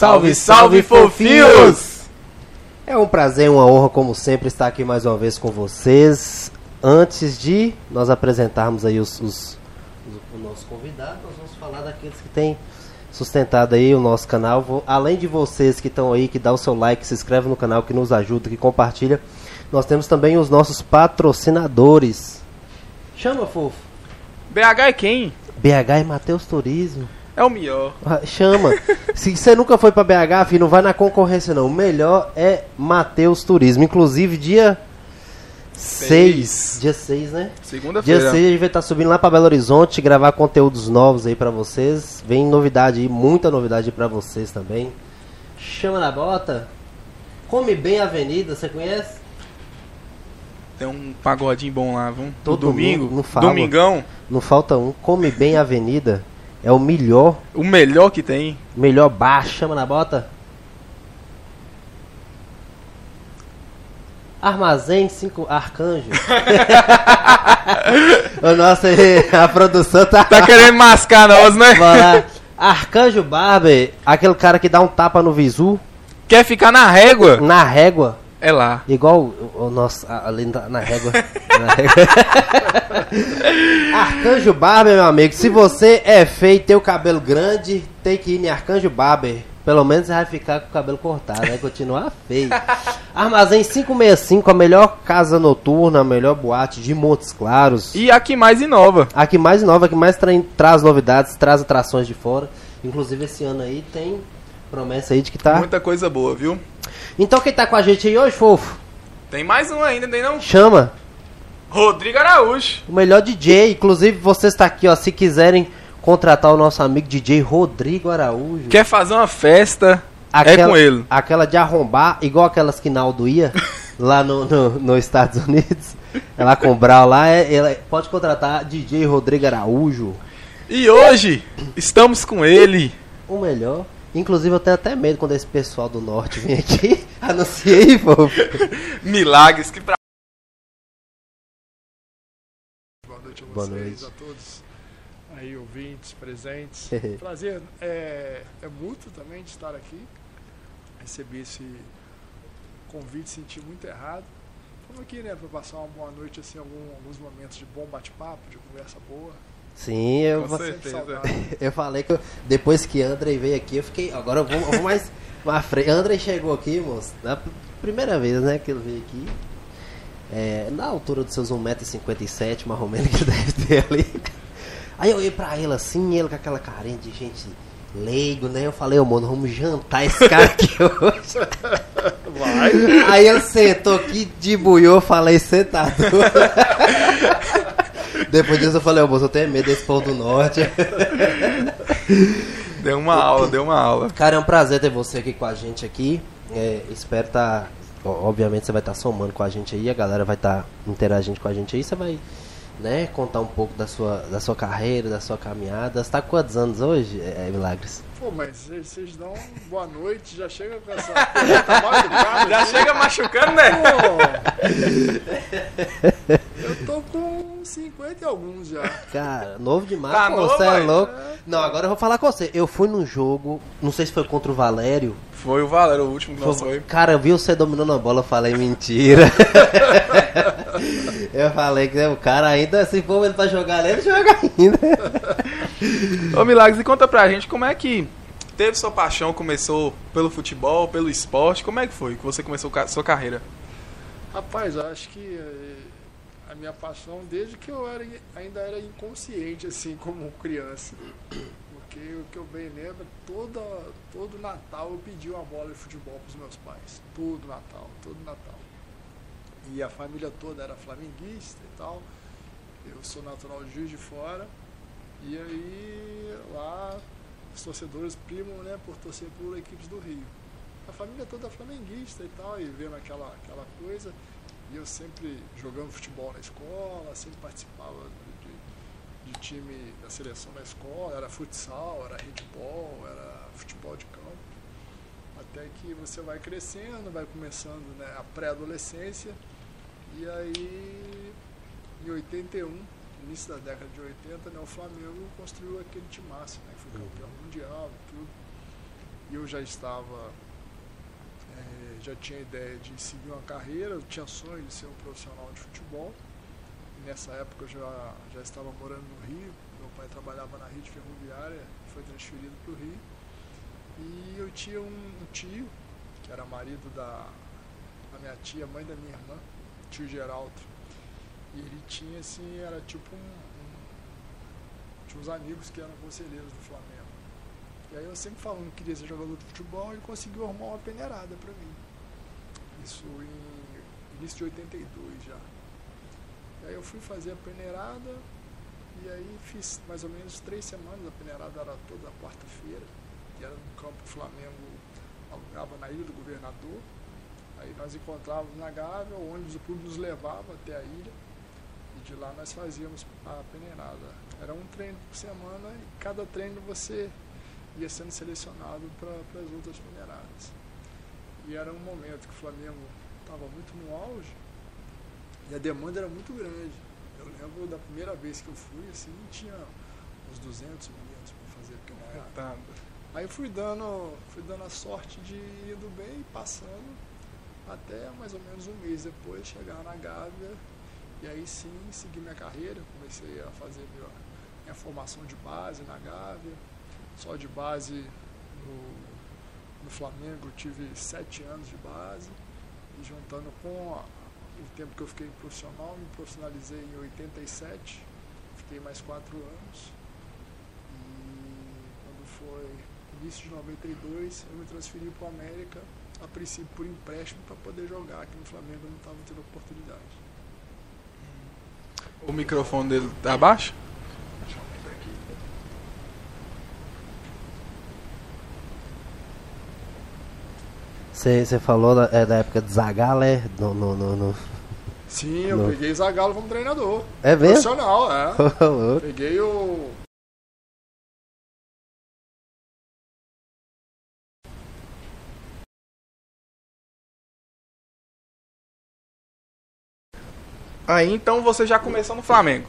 Salve, salve, fofinhos! É um prazer uma honra, como sempre, estar aqui mais uma vez com vocês. Antes de nós apresentarmos aí os, os, os- o nosso convidado, nós vamos falar daqueles que têm sustentado aí o nosso canal. Vou- além de vocês que estão aí, que dá o seu like, se inscreve no canal, que nos ajuda, que compartilha, nós temos também os nossos patrocinadores. Chama, fofo. BH é quem? BH e Matheus Turismo. É o melhor. Ah, Chama. Se você nunca foi pra BH, filho, não vai na concorrência não. O melhor é Mateus Turismo. Inclusive dia 6. Seis. Dia 6, né? Dia Segunda-feira. 6 a gente vai estar subindo lá pra Belo Horizonte, gravar conteúdos novos aí pra vocês. Vem novidade aí, muita novidade pra vocês também. Chama na bota. Come bem avenida, você conhece? Tem um pagodinho bom lá, vamos? Todo domingo. não fala. Domingão. Não falta um. Come bem avenida. É o melhor, O melhor que tem. melhor bar. Chama na bota. Armazém 5 Arcanjo. o nosso, a produção tá. Tá querendo mascar nós, né? Lá. Arcanjo Barber, aquele cara que dá um tapa no visu, Quer ficar na régua? na régua, É lá. igual o, o nosso. a- Ali na, régua. na régua. Arcanjo Barber, meu amigo, se você é feio e tem o cabelo grande, tem que ir em Arcanjo Barber. Pelo menos você vai ficar com o cabelo cortado, vai continuar feio. Armazém 565, a melhor casa noturna, a melhor boate de Montes Claros. E a que mais inova. A que mais nova, a que mais tra- traz novidades, traz atrações de fora. Inclusive esse ano aí tem promessa aí de que tá. Muita coisa boa, viu? Então quem tá com a gente aí hoje, fofo? Tem mais um ainda, tem não? Chama Rodrigo Araújo. o melhor DJ. Inclusive você está aqui, ó, se quiserem contratar o nosso amigo DJ Rodrigo Araújo. Quer fazer uma festa? É com ele. Aquela de arrombar, igual aquelas que Naldo ia lá no, no, nos Estados Unidos. É lá com o Brau lá, é, ela- pode contratar DJ Rodrigo Araújo. E hoje estamos com ele. O melhor. Inclusive eu tenho até medo quando esse pessoal do norte vem aqui. Anunciei, fofo. Milagres que pra... Boa noite a Boa vocês, noite. a todos aí, ouvintes, presentes. Prazer é, é mútuo também de estar aqui. Recebi esse convite, senti muito errado. Estamos aqui, né, para passar uma boa noite, assim, algum- alguns momentos de bom bate-papo, de conversa boa. Sim, eu, Com certeza. eu falei que eu- depois que Andrei veio aqui, eu fiquei. Agora eu vou, eu vou mais pra frente. Andrei chegou aqui, moço, na pr- primeira vez, né, que ele veio aqui. É, na altura dos seus 1,57m, mais ou menos, que deve ter ali. Aí eu olhei pra ele assim, ele com aquela carinha de gente leigo, né? Eu falei, ô mano, vamos jantar esse cara aqui hoje. Vai! Aí ele sentou aqui, debuiou, falei, doido? Depois disso eu falei, ô moço, eu tenho medo desse povo do norte. Deu uma aula, deu uma aula. Cara, é um prazer ter você aqui com a gente aqui. É, espero tá. ó, Obviamente você vai estar somando com a gente aí, a galera vai estar interagindo com a gente aí, você vai né, contar um pouco da sua, da sua carreira, da sua caminhada. Você tá com quantos anos hoje, é, Milagres? Pô, mas vocês dão boa noite, já chega com essa pergunta machucada. Já chega machucando, né? Pô, eu tô com 50 e alguns já. Cara, novo demais, Tá pô, novo, você é louco. Não, agora eu vou falar com você. Eu fui num jogo, não sei se foi contra o Valério. Foi o Valério, o último que nós foi. Cara, eu vi você dominando a bola, eu falei mentira. eu falei que o cara ainda, se for ele pra jogar, ele joga ainda. Ô Milagres, e conta pra gente como é que teve sua paixão, começou pelo futebol, pelo esporte, como é que foi que você começou ca- sua carreira? Rapaz, acho que eh, a minha paixão, desde que eu era, ainda era inconsciente, assim, como criança. Porque o que eu bem lembro, toda, todo Natal eu pedi uma bola de futebol pros meus pais. Todo Natal, todo Natal. E a família toda era flamenguista e tal. Eu sou natural de Juiz de Fora. E aí lá os torcedores primam né, por torcer por equipes do Rio a família toda flamenguista e tal, e vendo aquela, aquela coisa. E eu sempre jogando futebol na escola, sempre participava de, de, time da seleção da escola, era futsal, era handball, era futebol de campo. Até que você vai crescendo, vai começando né, a pré-adolescência. E aí, em 81, início da década de 80, né, o Flamengo construiu aquele timaço, né, campeão mundial e tudo. E eu já estava, é, já tinha ideia de seguir uma carreira, eu tinha sonho de ser um profissional de futebol. E nessa época eu já, já estava morando no Rio, meu pai trabalhava na rede ferroviária, foi transferido para o Rio. E eu tinha um, um, tio, que era marido da, da minha tia, mãe da minha irmã, tio Geraldo. E ele tinha assim, era tipo um, tinha uns amigos que eram conselheiros do Flamengo. E aí eu sempre falando que queria ser jogador de futebol, ele conseguiu arrumar uma peneirada para mim. Isso em início de 82 já. E aí eu fui fazer a peneirada e aí fiz mais ou menos três semanas, a peneirada era toda quarta-feira, e era no campo Flamengo, alugava na Ilha do Governador. Aí nós encontrávamos na Gávea, o ônibus do clube nos levava até a ilha e de lá nós fazíamos a peneirada. Era um treino por semana e cada treino você ia sendo selecionado para as outras peneiradas. E era um momento que o Flamengo estava muito no auge e a demanda era muito grande. Eu lembro da primeira vez que eu fui, assim, tinha uns 200 meninos para fazer peneirada. Aí fui dando, fui dando a sorte de ir indo bem, passando, até mais ou menos um mês depois chegar na Gávea e aí sim segui minha carreira, comecei a fazer minha, minha formação de base na Gávea, só de base no, no Flamengo tive sete anos de base e juntando com a, o tempo que eu fiquei profissional, me profissionalizei em 87, fiquei mais quatro anos e quando foi início de 92 eu me transferi para o América, a princípio por empréstimo para poder jogar, aqui no Flamengo eu não estava tendo oportunidade. O microfone dele tá abaixo? Você falou da, é, da época de Zagallo, é? No, no, no, no, Sim, eu no... peguei Zagallo como treinador. É mesmo? Profissional, é. peguei o... Aí então você já começou no Flamengo.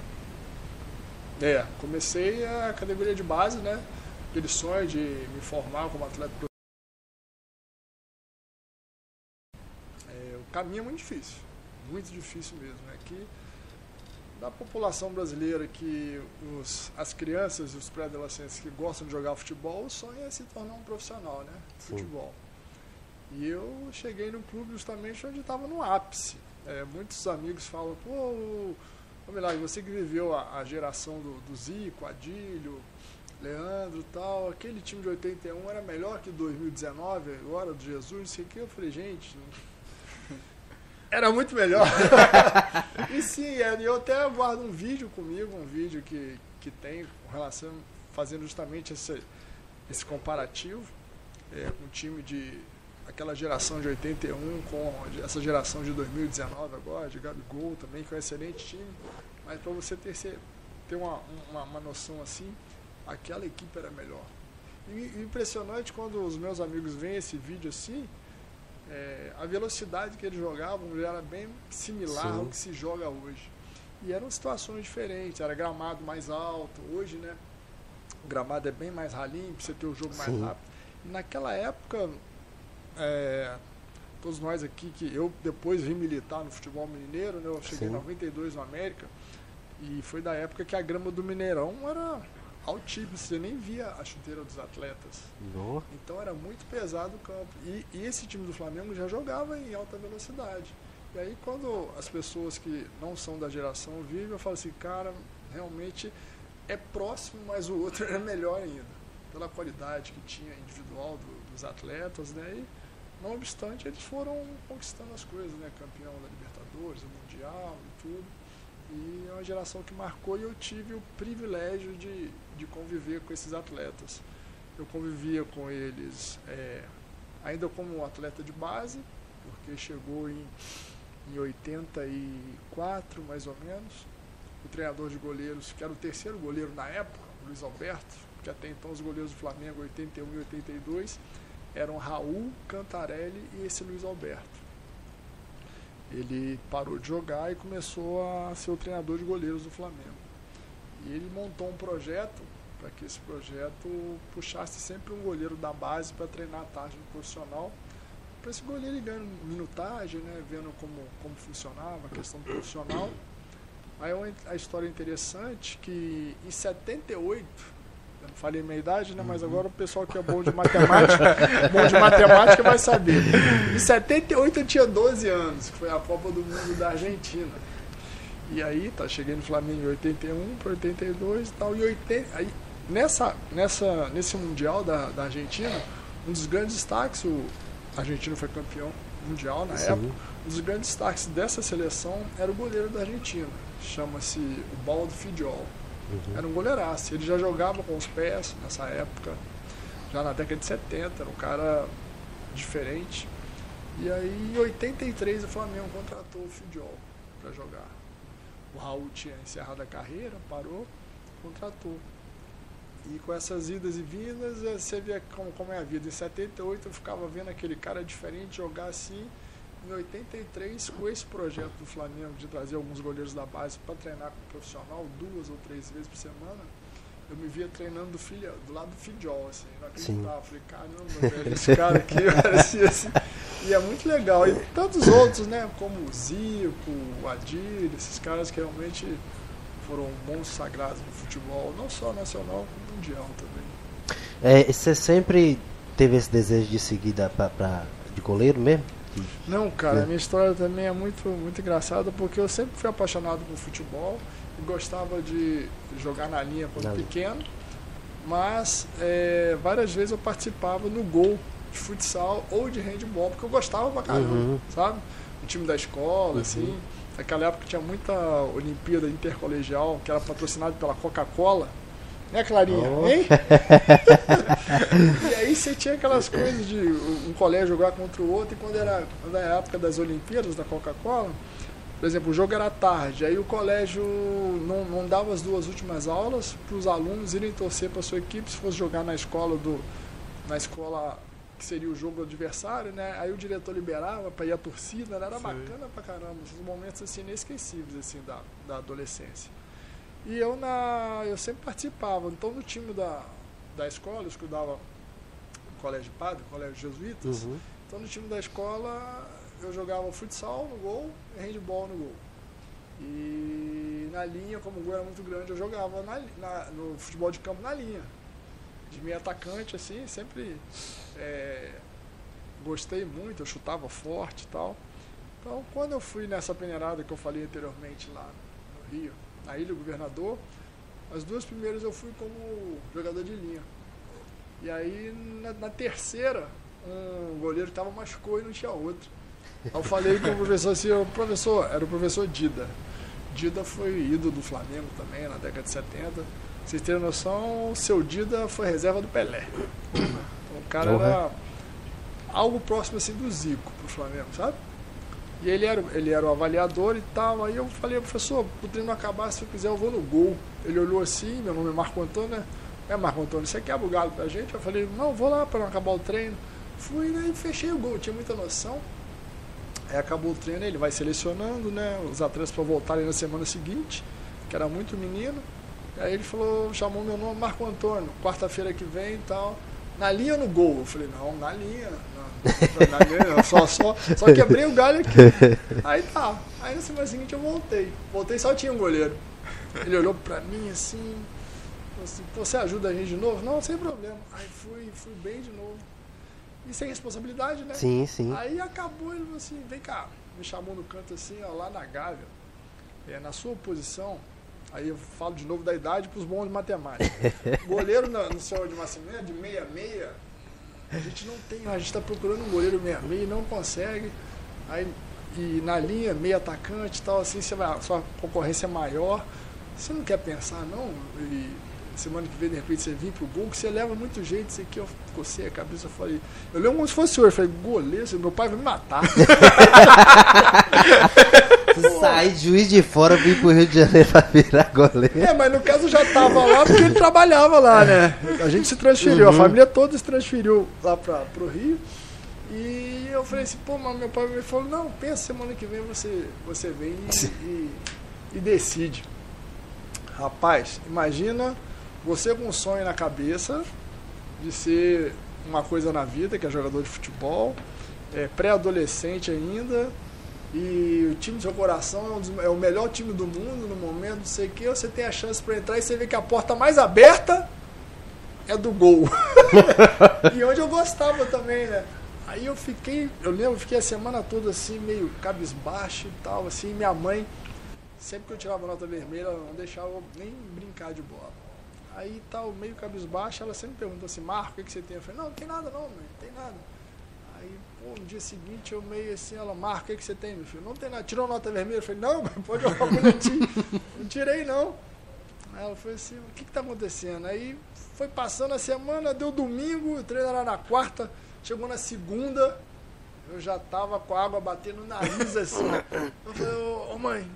É, comecei a categoria de base, né? Aquele sonho de me formar como atleta. Caminho é muito difícil, muito difícil mesmo. É que da população brasileira que os, as crianças e os pré-adolescentes que gostam de jogar futebol, o sonho é se tornar um profissional, né? Futebol. E eu cheguei no clube justamente onde estava no ápice é, muitos amigos falam, pô, lá, você que viveu a, a geração do, do Zico, Adílio, Leandro tal, aquele time de 81 era melhor que 2019, agora do Jesus, isso aqui. Eu falei, gente, era muito melhor. e sim, é, eu até guardo um vídeo comigo, um vídeo que, que tem com relação, fazendo justamente esse, esse comparativo é, com um time de aquela geração de 81 com essa geração de 2019 agora, de Gabigol também, que é um excelente time. Mas para você ter, ter uma, uma, uma, noção assim, aquela equipe era melhor. E impressionante quando os meus amigos veem esse vídeo assim, é, a velocidade que eles jogavam era bem similar Sim. ao que se joga hoje. E eram situações diferentes, era gramado mais alto, hoje, né? O gramado é bem mais ralinho, para você ter o jogo mais Sim. rápido. E naquela época, é, todos nós aqui, que eu depois vim militar no futebol mineiro, né? Eu cheguei Sim. em 92 no América, e foi da época que a grama do Mineirão era altíssima, você nem via a chuteira dos atletas. Então era muito pesado o campo. E, e, esse time do Flamengo já jogava em alta velocidade. E aí quando as pessoas que não são da geração vivem, eu falo assim, cara, realmente é próximo, mas o outro é melhor ainda. Pela qualidade que tinha individual do, dos atletas, né? E, não obstante, eles foram conquistando as coisas, né? Campeão da Libertadores, do Mundial e tudo. E é uma geração que marcou e eu tive o privilégio de, de conviver com esses atletas. Eu convivia com eles é, ainda como atleta de base, porque chegou em, em 84, mais ou menos. O treinador de goleiros, que era o terceiro goleiro na época, Luiz Alberto, que até então os goleiros do Flamengo, 81 e 82, eram Raul, Cantarelli e esse Luiz Alberto. Ele parou de jogar e começou a ser o treinador de goleiros do Flamengo. E ele montou um projeto para que esse projeto puxasse sempre um goleiro da base para treinar a tarde no profissional, para esse goleiro ir ganhando minutagem, né, vendo como, como funcionava a questão profissional. Aí a história interessante que em 78, eu não falei minha idade, né, mas agora o pessoal que é bom de matemática, bom de matemática vai saber. Em 78 eu tinha 12 anos, que foi a Copa do Mundo da Argentina. E aí, tá, cheguei no Flamengo em 81 para 82 e tal. E 80, aí, nessa, nessa, nesse Mundial da, da Argentina, um dos grandes destaques, o argentino foi campeão mundial na Sim. época, um dos grandes destaques dessa seleção era o goleiro da Argentina, chama-se o Baldo Fidiol. Uhum. Era um goleiraço, ele já jogava com os pés nessa época, já na década de 70, era um cara diferente. E aí em 83 o Flamengo contratou o Fidiol para jogar. O Raul tinha encerrado a carreira, parou, contratou. E com essas idas e vindas, eh, você vê como, como é a vida. Em 78 eu ficava vendo aquele cara diferente jogar assim. Em 83, com esse projeto do Flamengo de trazer alguns goleiros da base para treinar com o profissional duas ou três vezes por semana, eu me via treinando do, filho, do lado do Fidjol, assim, não acreditava. Falei, caramba, velho, esse cara aqui parecia assim. E é muito legal. E tantos outros, né? Como o Zico, o Adir, esses caras que realmente foram bons sagrados no futebol, não só nacional, como mundial também. É, você sempre teve esse desejo de seguir da, pra, pra, de goleiro mesmo? Não, cara, é. a minha história também é muito, muito engraçada porque eu sempre fui apaixonado por futebol e gostava de jogar na linha quando pequeno, mas é, várias vezes eu participava no gol de futsal ou de handball, porque eu gostava pra caramba, uhum. sabe? O time da escola, uhum. assim. Naquela época tinha muita Olimpíada Intercolegial, que era patrocinada pela Coca-Cola. Né, Clarinha? Oh. Hein? e aí você tinha aquelas coisas de um colégio jogar contra o outro, e quando era na época das Olimpíadas da Coca-Cola, por exemplo, o jogo era tarde, aí o colégio não, não dava as duas últimas aulas para os alunos irem torcer para a sua equipe se fosse jogar na escola do na escola que seria o jogo adversário, né? Aí o diretor liberava para ir a torcida, né? era Sim. bacana pra caramba, esses momentos assim inesquecíveis assim da, da adolescência. E eu na eu sempre participava, então no time da, da escola, eu estudava no colégio padre, colégio jesuítas. Uhum. Então no time da escola eu jogava futsal no gol e handball no gol. E na linha, como o gol era muito grande, eu jogava na, na, no futebol de campo na linha. De meio atacante, assim, sempre é, gostei muito, eu chutava forte e tal. Então, quando eu fui nessa peneirada que eu falei anteriormente lá no Rio, na Ilha Governador, as duas primeiras eu fui como jogador de linha. E aí, na, na terceira, um goleiro estava machucou e não tinha outro. Aí eu falei com o professor assim, o professor, era o professor Dida. Dida foi ídolo do Flamengo também, na década de 70. Vocês terem noção, o seu Dida foi reserva do Pelé cara uhum. era algo próximo assim do Zico pro Flamengo, sabe? E ele era, ele era o avaliador e tal. Aí eu falei, professor, o treino acabar, se eu quiser eu vou no gol. Ele olhou assim, meu nome é Marco Antônio, né? É Marco Antônio, você quebra o galo pra gente? Eu falei, não, vou lá para não acabar o treino. Fui né, e fechei o gol, tinha muita noção. Aí acabou o treino, ele vai selecionando, né? Os atletas para voltarem na semana seguinte, que era muito menino. Aí ele falou, chamou meu nome, Marco Antônio, quarta-feira que vem e tal na linha ou no gol? Eu falei, não, na linha. Na, na linha só, só, só quebrei o galho aqui. Aí tá. Aí na semana seguinte eu voltei. Voltei só tinha um goleiro. Ele olhou pra mim assim, assim você ajuda a gente de novo? Não, sem problema. Aí fui, fui bem de novo. E sem responsabilidade, né? Sim, sim. Aí acabou, ele falou assim, vem cá. Me chamou no canto assim, ó, lá na Gávea. É, na sua posição, Aí eu falo de novo da idade para os bons de matemática. goleiro no, no Senhor de Massimento, de 66, a gente não tem, a gente está procurando um goleiro 66 e não consegue. Aí, e na linha, meio atacante e tal, assim, você vai, sua concorrência é maior. Você não quer pensar, não? E semana que vem, de repente, você vir pro gol, que você leva muito jeito, isso aqui, eu cocei a cabeça, eu falei, eu lembro como se fosse hoje, eu falei, goleiro, meu pai vai me matar. Saí de Juiz de Fora, vim pro Rio de Janeiro pra virar goleiro. É, mas no caso eu já tava lá porque ele trabalhava lá, né? A gente se transferiu, a família toda se transferiu lá pra, pro Rio. E eu falei assim, pô, mas meu pai me falou, não, pensa semana que vem você, você vem e, e, e decide. Rapaz, imagina você com um sonho na cabeça de ser uma coisa na vida, que é jogador de futebol, é pré-adolescente ainda, e o time do seu coração é, é o melhor time do mundo no momento, não sei o que, você tem a chance para entrar e você vê que a porta mais aberta é do gol. e onde eu gostava também, né? Aí eu fiquei, eu lembro, fiquei a semana toda assim, meio cabisbaixo e tal, assim, minha mãe, sempre que eu tirava nota vermelha, ela não deixava eu nem brincar de bola. Aí tal, meio cabisbaixo, ela sempre perguntou assim, Marco, o que, que você tem? Eu falei, não, não tem nada não, mãe, não tem nada. Pô, no dia seguinte eu meio assim, ela, Marco, o que, que você tem, meu filho? Não tem nada. Tirou nota vermelha? Eu falei, não, pode jogar boletim. não tirei não. Aí ela foi assim, o que que tá acontecendo? Aí foi passando a semana, deu domingo, o treino era na quarta, chegou na segunda, eu já tava com a água batendo no nariz assim. Eu falei, ô, ô, mãe,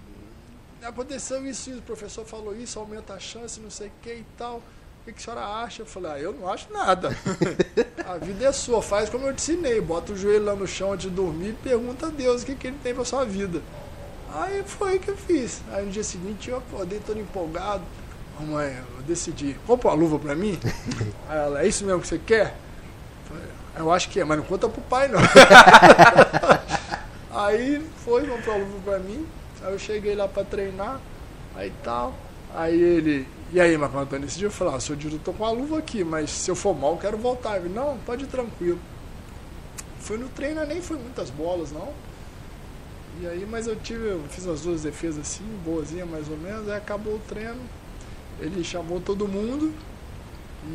aconteceu isso, isso, o professor falou isso, aumenta a chance, não sei o que e tal. O que, que a senhora acha? Eu falei, ah, eu não acho nada. A vida é sua, faz como eu te ensinei, bota o joelho lá no chão antes de dormir e pergunta a Deus o que, que ele tem pra sua vida. Aí foi o que eu fiz. Aí no dia seguinte eu acordei todo empolgado. Mãe, eu decidi, compra uma luva pra mim? Aí ela, é isso mesmo que você quer? Eu falei, Eu acho que é, mas não conta pro pai não. aí foi, comprou a luva pra mim. Aí eu cheguei lá pra treinar, aí tal. Aí ele, e aí, Marco Antônio, esse dia eu falei, ah, seu Dito, eu tô com a luva aqui, mas se eu for mal, eu quero voltar. Ele, não, pode ir tranquilo. Foi no treino, nem foi muitas bolas, não. E aí, mas eu tive, eu fiz as duas defesas assim, boazinha mais ou menos, aí acabou o treino. Ele chamou todo mundo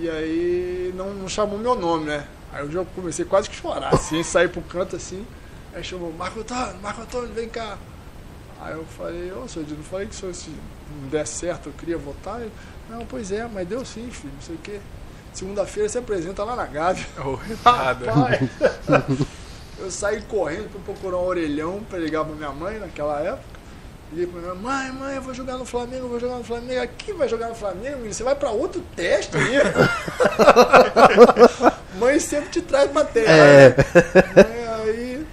e aí não, não chamou meu nome, né? Aí eu já comecei quase que chorar, assim, sair pro canto assim. Aí chamou, Marco Antônio, Marco Antônio, vem cá. Aí eu falei, ô senhor, não falei que se, se não der certo eu queria votar? Ele, não, pois é, mas deu sim, filho, não sei o quê. Segunda-feira você apresenta lá na Gávea. Rapaz, eu saí correndo pra procurar um orelhão pra ligar pra minha mãe naquela época. Liguei pra minha mãe, mãe, mãe, eu vou jogar no Flamengo, eu vou jogar no Flamengo. Aqui vai jogar no Flamengo, menino? Você vai pra outro teste aí. mãe sempre te traz pra terra. É. né? Aí,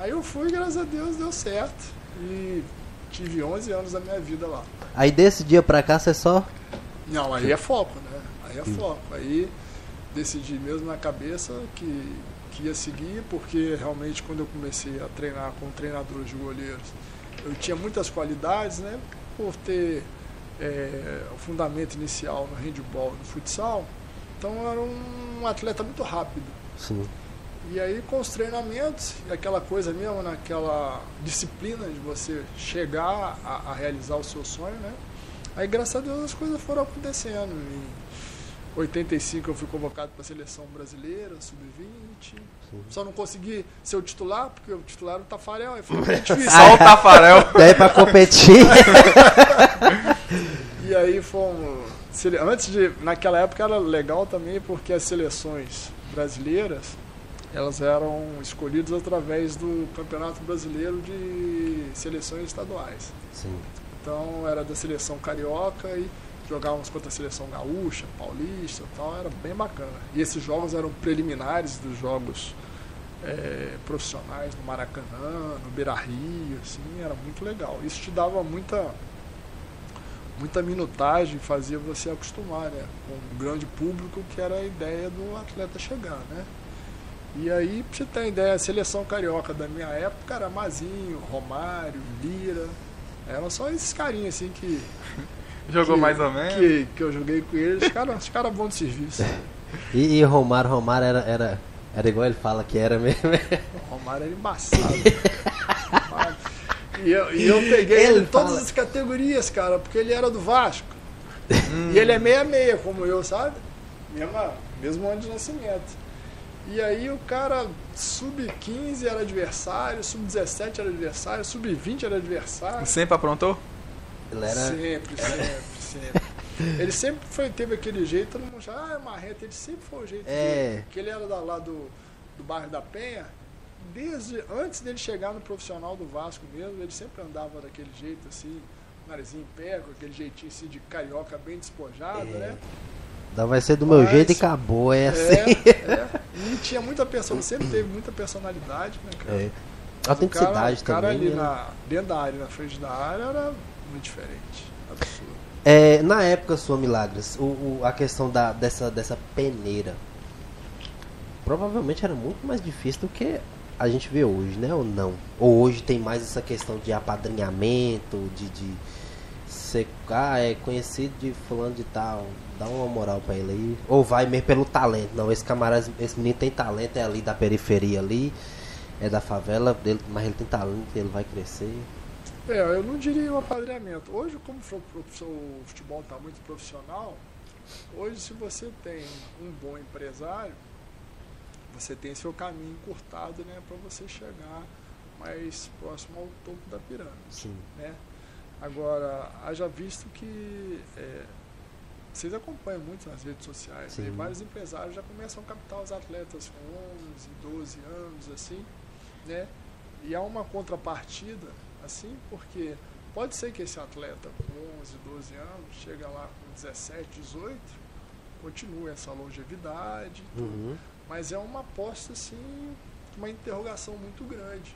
aí eu fui, graças a Deus, deu certo. E tive 11 anos da minha vida lá. Aí desse dia pra cá você só. Não, aí é foco, né? Aí é foco. Aí decidi mesmo na cabeça que, que ia seguir, porque realmente quando eu comecei a treinar com treinadores de goleiros, eu tinha muitas qualidades, né? Por ter é, o fundamento inicial no handball e no futsal, então eu era um atleta muito rápido. Sim. E aí com os treinamentos, e aquela coisa mesmo, naquela disciplina de você chegar a, a realizar o seu sonho, né? Aí graças a Deus as coisas foram acontecendo. Em 85 eu fui convocado para a seleção brasileira, sub-20. Só não consegui ser o titular, porque o titular era o Tafarel, aí foi difícil. Só o Tafarel. Daí pra competir. E aí fomos. Antes de. Naquela época era legal também porque as seleções brasileiras elas eram escolhidas através do Campeonato Brasileiro de Seleções Estaduais. Sim. Então era da seleção carioca e jogávamos contra a seleção gaúcha, paulista e tal, era bem bacana. E esses jogos eram preliminares dos jogos eh, profissionais no Maracanã, no Beira Rio, assim, era muito legal. Isso te dava muita muita minutagem, fazia você acostumar, né, com um grande público que era a ideia do atleta chegar, né? E aí, pra você ter uma ideia, a seleção carioca da minha época era Mazinho, Romário, Lira, eram só esses carinhos assim que Jogou que- mais ou menos. Que, que eu joguei com eles, os caras os cara bons de serviço. E, e Romário, Romário era, era, era igual ele fala que era mesmo. O Romário era embaçado. e, eu, e eu peguei Ele ele em todas fala- as categorias, cara, porque ele era do Vasco. E ele é meia-meia, como eu, sabe? Mesma, mesmo ano de nascimento. E aí o cara, sub-15 era adversário, sub-17 era adversário, sub-20 era adversário. Sempre aprontou? Ele era. Sempre, sempre, sempre. Ele sempre foi, teve aquele jeito, todo mundo achava, ah, é marreta, ele sempre foi o jeito É. dele. Porque ele era da, lá do, do bairro da Penha, desde antes dele chegar no profissional do Vasco mesmo, ele sempre andava daquele jeito assim, narizinho em pé, com aquele jeitinho assim de carioca bem despojado, É. né? Não vai ser do meu Mas- jeito e acabou, é assim. É, é. E tinha muita pessoa, sempre teve muita personalidade, né, cara? É. Autenticidade o cara, o cara também. ali né? na, dentro da área, na frente da área, era muito diferente. Absurdo. É, na época sua Milagres, o, o- a questão da, dessa, dessa peneira provavelmente era muito mais difícil do que a gente vê hoje, né? Ou não? Ou hoje tem mais essa questão de apadrinhamento, de, de ser, ah, é conhecido de fulano de tal, dá uma moral pra ele aí. Ou vai mesmo pelo talento. Não, esse camarada, esse menino tem talento, é ali da periferia ali, é da favela, dele, mas ele tem talento, ele vai crescer. É, eu não diria um apadrinhamento. Hoje, como o futebol está muito profissional, hoje se você tem um bom empresário, você tem seu caminho encurtado né, para você chegar mais próximo ao topo da pirâmide. Sim. né? Agora, haja visto que é, vocês acompanham muito nas redes sociais, né? vários empresários já começam a captar os atletas com 11, 12 anos, assim, né? E há uma contrapartida, assim, porque pode ser que esse atleta com 11, 12 anos chega lá com 17, 18, continue essa longevidade, tudo, Uhum. mas é uma aposta, assim, uma interrogação muito grande.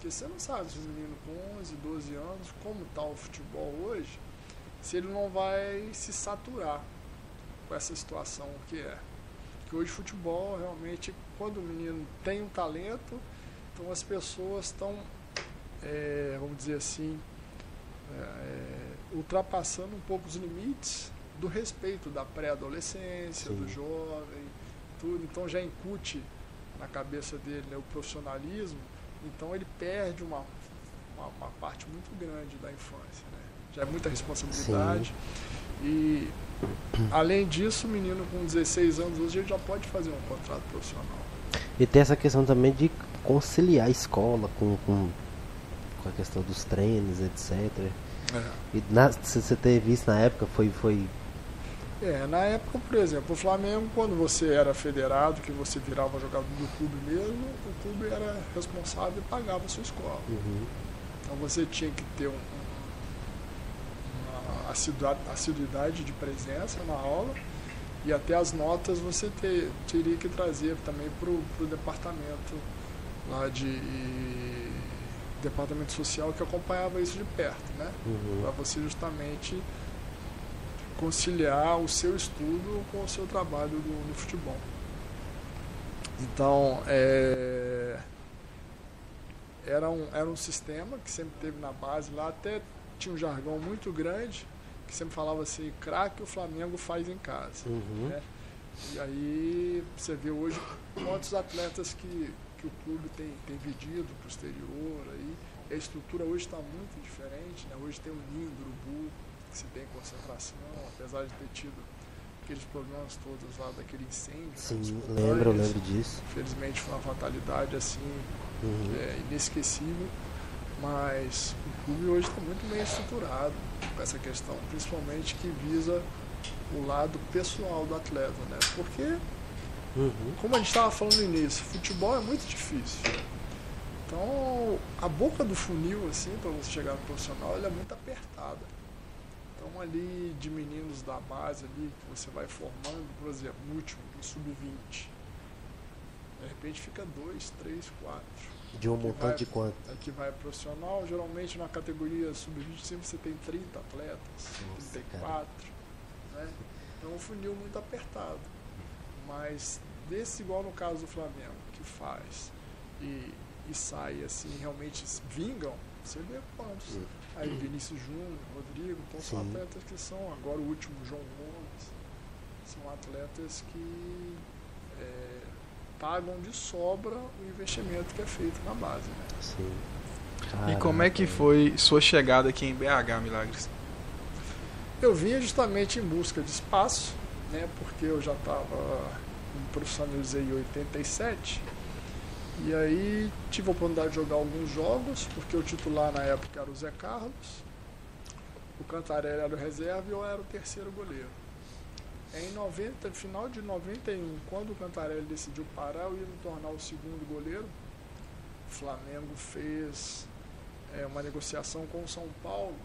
Porque você não sabe se o menino com 11, 12 anos, como está o futebol hoje, se ele não vai se saturar com essa situação que é. Que hoje futebol realmente, quando o menino tem um talento, então as pessoas estão, é, vamos dizer assim, é, ultrapassando um pouco os limites do respeito da pré-adolescência, do jovem, tudo. Então já incute na cabeça dele né, o profissionalismo, então ele perde uma, uma, uma parte muito grande da infância. Né? Já é muita responsabilidade. E além disso, o menino com 16 anos hoje ele já pode fazer um contrato profissional. E tem essa questão também de conciliar a escola com, com, com a questão dos treinos, etc. E na, se você teve isso na época, foi, foi É, na época, por exemplo, o Flamengo, quando você era federado, que você virava jogador do clube mesmo, o clube era responsável e pagava a sua escola. uhum, Então você tinha que ter um, um- uma assiduidade de presença na aula e até as notas você ter- teria que trazer também para o departamento lá de departamento social que acompanhava isso de perto, né? uhum. Para você justamente conciliar o seu estudo com o seu trabalho do- no futebol. Então, é, era, um, era um sistema que sempre teve na base lá, até tinha um jargão muito grande, que sempre falava assim, craque o Flamengo faz em casa. Uhum. né? E aí você vê hoje quantos atletas que, que o clube tem, tem vendido para o exterior. Aí. A estrutura hoje está muito diferente. Né? Hoje tem o ninho do urubu, se tem concentração, apesar de ter tido aqueles problemas todos lá daquele incêndio. né, Sim, nos lembro, lembro disso. Infelizmente foi uma fatalidade assim Uhum. é, inesquecível, mas o clube hoje está muito bem estruturado com essa questão, principalmente que visa o lado pessoal do atleta, né? Porque, Uhum. como a gente estava falando no início, futebol é muito difícil. Então, a boca do funil, assim, para você chegar no profissional, ela é muito apertada. Então, ali de meninos da base ali, que você vai formando, por exemplo, no último, no sub-20, de repente fica dois, três, quatro. De um montante de quanto? É que vai profissional, geralmente na categoria sub-25 você tem 30 atletas, Nossa, 34. Né? Então é um funil muito apertado. Mas desse igual no caso do Flamengo, que faz e, e sai assim, realmente vingam, você vê quantos. Hum. Aí Vinícius Júnior, Rodrigo, então são atletas que são, agora o último João Gomes, são atletas que é, pagam de sobra o investimento que é feito na base. Né? Sim. E como é que Caraca. foi sua chegada aqui em BH, Milagres? Eu vinha justamente em busca de espaço, né, porque eu já estava me profissionalizei em 87. E aí tive a oportunidade de jogar alguns jogos, porque o titular na época era o Zé Carlos, o Cantarelli era o reserva e eu era o terceiro goleiro. Em 90, final de 91, quando o Cantarelli decidiu parar, eu ia me tornar o segundo goleiro. Flamengo fez é, uma negociação com o São Paulo,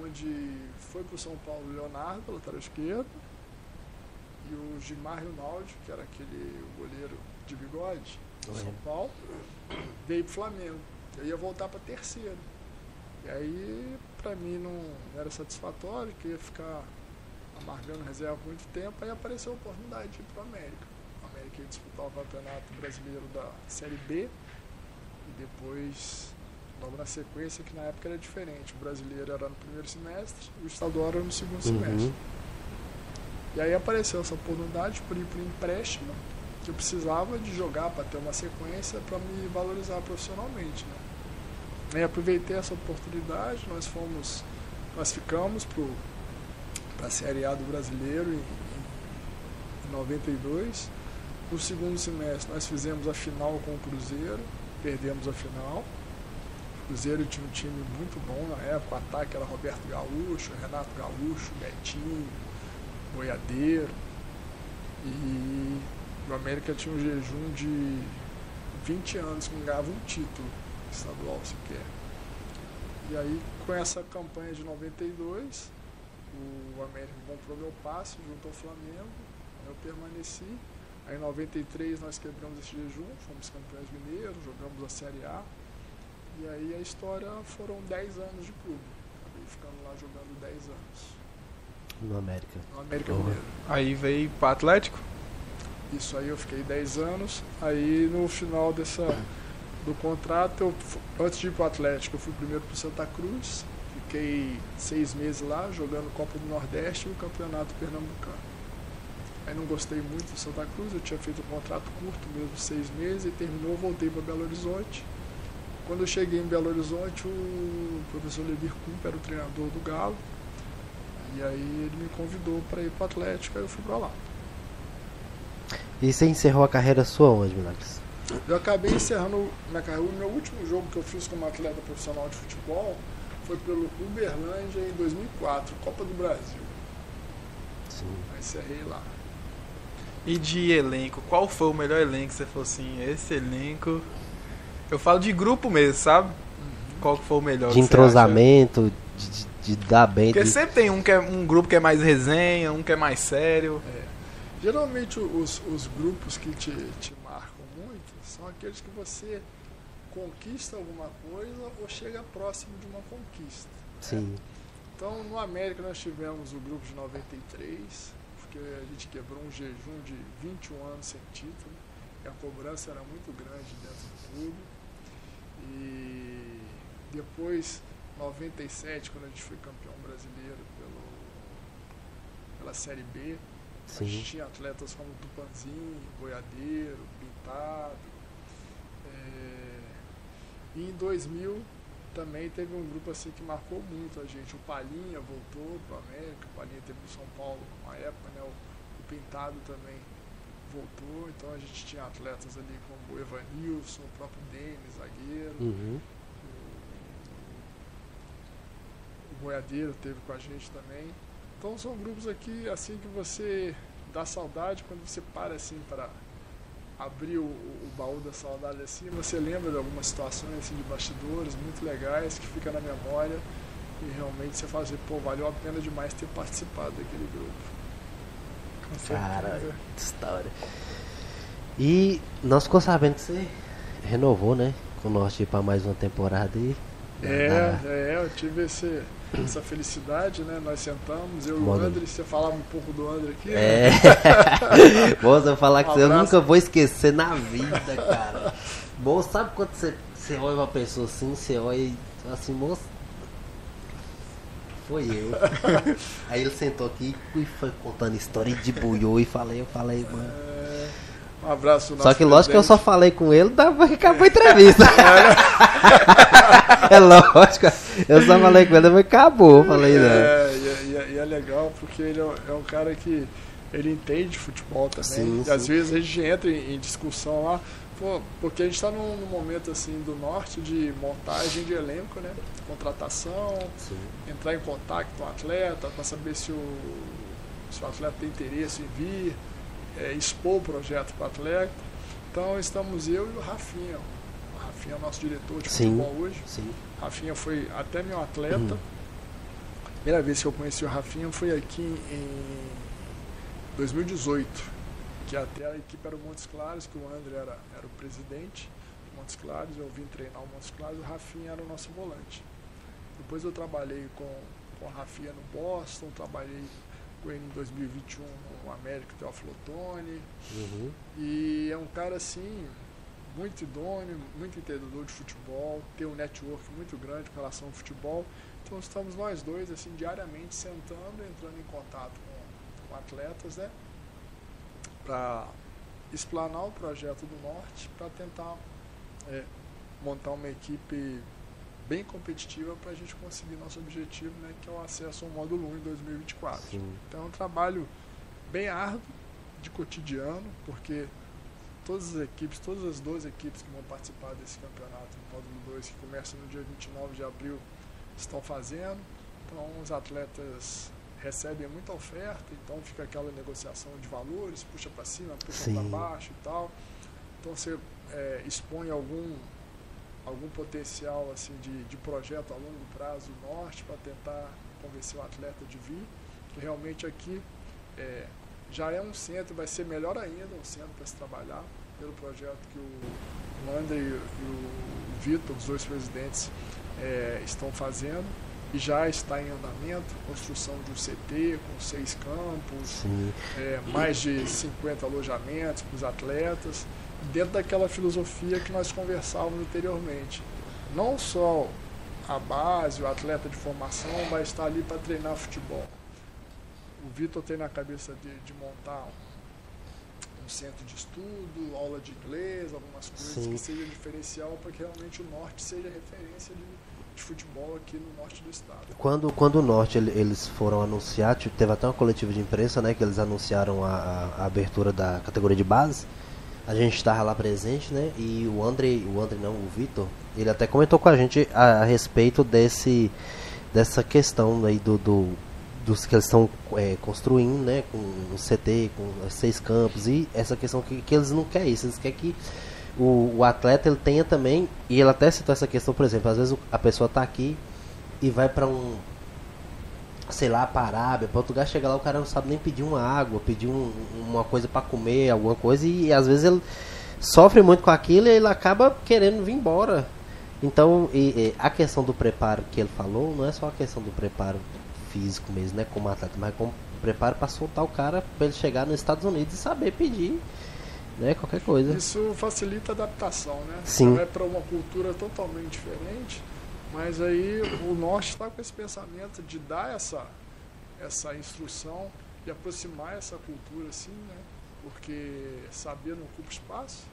onde foi para o São Paulo o Leonardo, lateral esquerdo, e o Gilmar Rinaldi, que era aquele goleiro de bigode do São Paulo, veio para o Flamengo. Eu ia voltar para terceiro. E aí, para mim, não era satisfatório, que ia ficar amargando reserva muito tempo, aí apareceu a oportunidade de ir para o América. O América ia disputar o Campeonato Brasileiro da Série B e depois, logo na sequência, que na época era diferente. O brasileiro era no primeiro semestre e o estadual era no segundo Uhum. semestre. E aí apareceu essa oportunidade por ir para empréstimo, que eu precisava de jogar para ter uma sequência para me valorizar profissionalmente. Né? E aproveitei essa oportunidade, nós fomos, nós ficamos para a Série A do Brasileiro em, em 92. No segundo semestre nós fizemos a final com o Cruzeiro, perdemos a final. O Cruzeiro tinha um time muito bom na época, o ataque era Roberto Gaúcho, Renato Gaúcho, Betinho, boiadeiro. E o América tinha um jejum de 20 anos que não ganhava um título estadual sequer. E aí, com essa campanha de 92, o América comprou meu passe junto ao Flamengo, eu permaneci. Aí em 93 nós quebramos esse jejum, fomos campeões mineiros, jogamos a Série A. E aí a história foram 10 anos de clube. Acabei ficando lá jogando 10 anos. No América. No América. Mineiro. Aí veio para Atlético. Isso aí eu fiquei 10 anos. Aí no final dessa do contrato, eu, antes de ir para o Atlético, eu fui primeiro para Santa Cruz. Fiquei seis meses lá jogando Copa do Nordeste e o Campeonato Pernambucano. Aí não gostei muito do Santa Cruz, eu tinha feito um contrato curto, mesmo seis meses, e terminou, voltei para Belo Horizonte. Quando eu cheguei em Belo Horizonte, o professor Levir Kump era o treinador do Galo. E aí ele me convidou para ir para o Atlético, aí eu fui para lá. E você encerrou a carreira sua onde, Milagres? Eu acabei encerrando minha carreira. O meu último jogo que eu fiz como atleta profissional de futebol foi pelo Uberlândia em 2004, Copa do Brasil. Sim. Eu encerrei lá. E de elenco, qual foi o melhor elenco que você falou assim, esse elenco... Eu falo de grupo mesmo, sabe? Qual que foi o melhor De entrosamento, de, de- de dar bem. Porque de- sempre tem um, que é, um grupo que é mais resenha, um que é mais sério. Geralmente os, os grupos que te, te marcam muito são aqueles que você conquista alguma coisa ou chega próximo de uma conquista. Sim. Então no América nós tivemos o grupo de 93, porque a gente quebrou um jejum de 21 anos sem título, e a cobrança era muito grande dentro do clube. E depois, 97, quando a gente foi campeão brasileiro pelo, pela Série B, a gente Sim. tinha atletas como Tupanzinho, Boiadeiro, Pintado. é, E em 2000 também teve um grupo assim que marcou muito a gente. O Palhinha voltou para o América, o Palhinha teve no São Paulo uma época, né? O, o Pintado também voltou. Então a gente tinha atletas ali como o Evanilson, o próprio Denis, zagueiro. Uhum. O Boiadeiro teve com a gente também. Então são grupos aqui assim que você dá saudade quando você para assim para abrir o, o baú da saudade assim, você lembra de algumas situações assim de bastidores muito legais que fica na memória e realmente você fala assim, pô, valeu a pena demais ter participado daquele grupo. Com. Cara, que história. E nós ficou sabendo que você renovou, né? Com o Norte para mais uma temporada aí. É, Ah, é, eu tive esse, essa felicidade, né? Nós sentamos, eu e o. André, você falava um pouco do André aqui, né? É. Moço, eu falar que Um eu nunca vou esquecer na vida, cara. Moço, sabe quando você, você olha uma pessoa assim, você olha e fala assim, moço. Foi eu. Aí ele sentou aqui e foi contando história de buiô e falei, eu falei, mano. É, um abraço Só que lógico que eu só falei com ele, dava acabou a entrevista. é lógico. Eu só falei com ele, depois acabou. Falei, não. É, e, é- e é- e é legal porque ele é, um- é cara que ele entende futebol também. Sim, e às sim. vezes a gente entra em, em discussão lá, pô, porque a gente está num, num momento assim do norte de montagem de elenco, né? Contratação, Sim. entrar em contato com o atleta para saber se o, se o atleta tem interesse em vir, é, expor o projeto para o atleta. Então estamos eu e o Rafinha. O Rafinha é nosso diretor de Sim. futebol hoje. Sim. Rafinha foi até meu atleta. Uhum. Primeira vez que eu conheci o Rafinha foi aqui em 2018, que até a equipe era o Montes Claros, que o André era, era o presidente do Montes Claros, eu vim treinar o Montes Claros, o Rafinha era o nosso volante. Depois eu trabalhei com, com o Rafinha no Boston, trabalhei com ele em 2021 no América Teófilo Otoni, Uhum. e é um cara assim, muito idôneo, muito entendedor de futebol, tem um network muito grande com relação ao futebol. Então estamos nós dois assim diariamente sentando, entrando em contato com, com atletas, né? Para explanar o projeto do Norte, para tentar é, montar uma equipe bem competitiva para a gente conseguir nosso objetivo, né? Que é o acesso ao módulo 1 em 2024. Sim. Então é um trabalho bem árduo, de cotidiano, porque todas as equipes, todas as 12 equipes que vão participar desse campeonato no módulo 2, que começa no dia 29 de abril, estão fazendo. Então os atletas recebem muita oferta, então fica aquela negociação de valores, puxa para cima, puxa para baixo e tal. Então você é, expõe algum algum potencial assim de, de projeto a longo prazo norte para tentar convencer o atleta de vir, que realmente aqui é, já é um centro, vai ser melhor ainda um centro para se trabalhar, pelo projeto que o, André e, o- Vitor, os dois presidentes, é, estão fazendo e já está em andamento, construção de um CT com seis campos, é, mais de 50 alojamentos para os atletas, dentro daquela filosofia que nós conversávamos anteriormente. Não só a base, o atleta de formação vai estar ali para treinar futebol. O Vitor tem na cabeça de, de montar um, centro de estudo, aula de inglês, algumas coisas Sim. que seja diferencial para que realmente o norte seja referência de, de futebol aqui no norte do estado. Quando, quando o Norte ele- eles foram anunciar, tipo, teve até uma coletiva de imprensa, né, que eles anunciaram a, a- a abertura da categoria de base. A gente estava lá presente, né, e o André, o André não, o Vitor, ele até comentou com a gente a, a respeito desse dessa questão aí do, do dos que eles estão é, construindo, né, com um CT, com seis campos e essa questão que, que eles não querem isso, eles querem que o, o atleta ele tenha também e ele até citou essa questão, por exemplo, às vezes o- a pessoa está aqui e vai para um sei lá, para Arábia, para outro lugar, chega lá o cara não sabe nem pedir uma água, pedir um- uma coisa para comer, alguma coisa e, às vezes ele sofre muito com aquilo e ele acaba querendo vir embora. Então, e- e a questão do preparo que ele falou não é só a questão do preparo físico mesmo, né, como atleta, mas como preparo para soltar o cara para ele chegar nos Estados Unidos e saber pedir, né, qualquer coisa. Isso facilita a adaptação, né? Sim. Você vai para uma cultura totalmente diferente, mas aí o norte está com esse pensamento de dar essa, essa instrução e aproximar essa cultura, assim, né? Porque saber não ocupa espaço.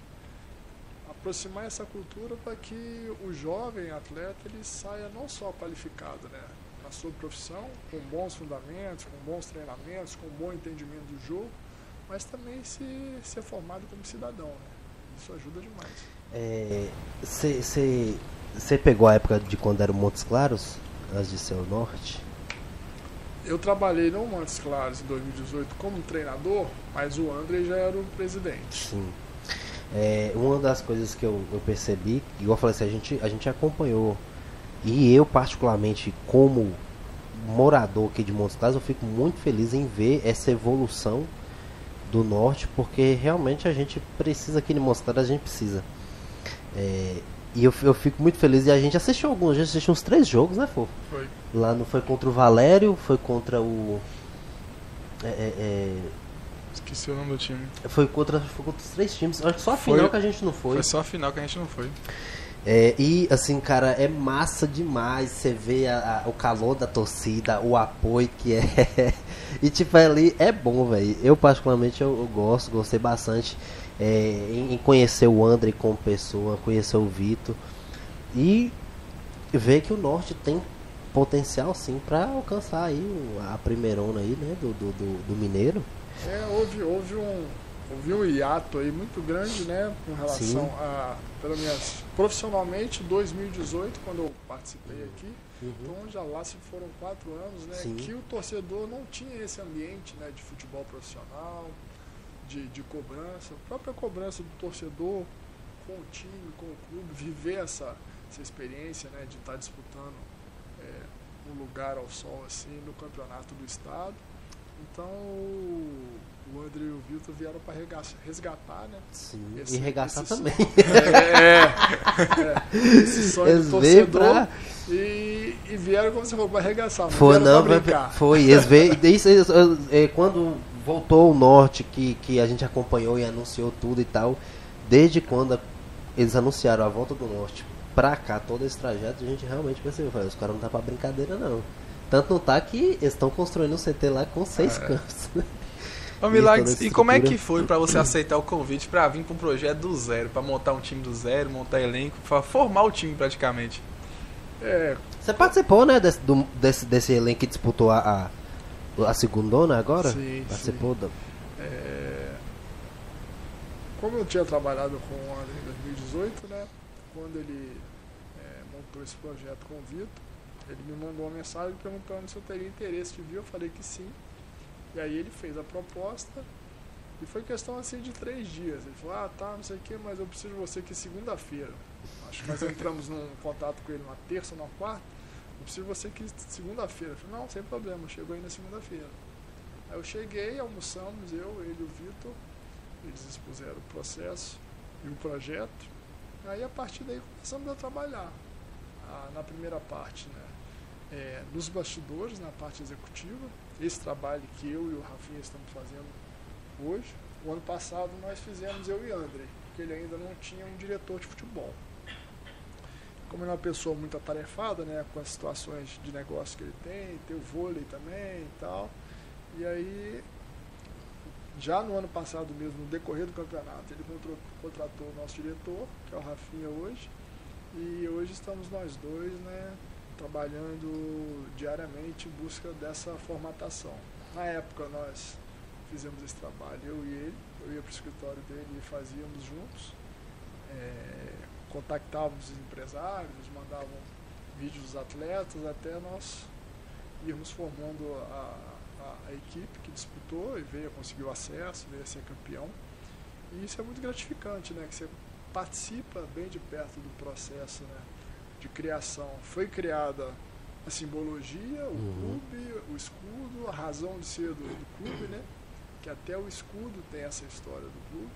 Aproximar essa cultura para que o jovem atleta ele saia não só qualificado, né? Na sua profissão, com bons fundamentos, com bons treinamentos, com bom entendimento do jogo, mas também se ser formado como cidadão. Né? Isso ajuda demais. Você pegou a época de quando era o Montes Claros, antes de ser o Norte? Eu trabalhei no Montes Claros em 2018 como treinador, mas o André já era o presidente. Sim. É, uma das coisas que eu, eu percebi, igual eu falei assim, a gente, a gente acompanhou, e eu particularmente como morador aqui de Montes Claros, eu fico muito feliz em ver essa evolução do norte, porque realmente a gente precisa aqui em Montes Claros, a gente precisa. É, e eu, eu fico muito feliz, e a gente assistiu alguns, a gente assistiu uns três jogos, né, Fofo? Foi. Lá no, foi contra o Valério, foi contra o... é, é, é, Esqueci o nome do time. foi contra, foi contra os três times. Acho que só a Foi- final que a gente não foi. Foi só a final que a gente não foi. É, e assim, cara, é massa demais. Você vê a- a- o calor da torcida, o apoio que é. e tipo, ali é bom, velho. Eu, particularmente, eu, eu gosto, gostei bastante é, em, em conhecer o André como pessoa, conhecer o Vitor. E ver que o Norte tem potencial sim pra alcançar aí a primeirona aí, né, do, do, do, do Mineiro. É, houve, houve, um, houve um hiato aí muito grande, né, com relação Sim. a, pelo menos profissionalmente, 2018, quando eu participei aqui, então já lá se foram quatro anos, né, Sim. que o torcedor não tinha esse ambiente, né, de futebol profissional, de, de cobrança, a própria cobrança do torcedor com o time, com o clube, viver essa, essa experiência né, de estar disputando é, um lugar ao sol assim no campeonato do estado. Então o, André e o Vitor vieram para resgatar, né? Sim, Esse- e regaçar esse também. É, é, esse sonho Eles do torcedor pra- e, e vieram, como você falou, para arregaçar. Foi, não, pra brincar. foi. Eles veio, isso, isso, é, quando voltou o norte, que, que a gente acompanhou e anunciou tudo e tal, desde quando eles anunciaram a volta do norte pra cá, todo esse trajeto, a gente realmente percebeu, falei, os caras não tá pra brincadeira não. Tanto não tá que eles estão construindo um CT lá com seis campos. Ô, Milagres, e como é que foi pra você aceitar o convite pra vir pra um projeto do zero, pra montar um time do zero, montar elenco, pra formar o time praticamente? É, Você participou, né, desse, do- desse, desse elenco que disputou a, a, a segundona agora? Sim, Participou da... É, como eu tinha trabalhado com o André em 2018, né, quando ele é, montou esse projeto com o Vitor, ele me mandou uma mensagem perguntando se eu teria interesse de vir, eu falei que sim. E aí ele fez a proposta e foi questão assim de três dias. Ele falou, ah tá, não sei o que, mas eu preciso de você aqui segunda-feira. Acho que nós entramos num contato com ele na terça ou na quarta. Eu preciso de você aqui segunda-feira. Eu falei, não, sem problema, chegou aí na segunda-feira. Aí eu cheguei, almoçamos, eu, ele e o Vitor. Eles expuseram o processo e o projeto. Aí a partir daí começamos a trabalhar. Na primeira parte, né? É, nos bastidores, na parte executiva. Esse trabalho que eu e o Rafinha estamos fazendo hoje. O ano passado nós fizemos eu e André, porque ele ainda não tinha um diretor de futebol. Como ele é uma pessoa muito atarefada, né, com as situações de negócio que ele tem, tem o vôlei também e tal. E aí, já no ano passado mesmo, no decorrer do campeonato, ele contratou, o nosso diretor, que é o Rafinha hoje, e hoje estamos nós dois, né, trabalhando diariamente em busca dessa formatação. Na época nós fizemos esse trabalho, eu e ele, eu ia para o escritório dele e fazíamos juntos. É, contactávamos os empresários, mandavam vídeos dos atletas até nós irmos formando a, a, a equipe que disputou e veio, conseguiu acesso, veio a ser campeão. E isso é muito gratificante, né? Que você participa bem de perto do processo né? De criação. Foi criada a simbologia, o Uhum. clube, o escudo, a razão de ser do, do clube, né? Que até o escudo tem essa história do clube,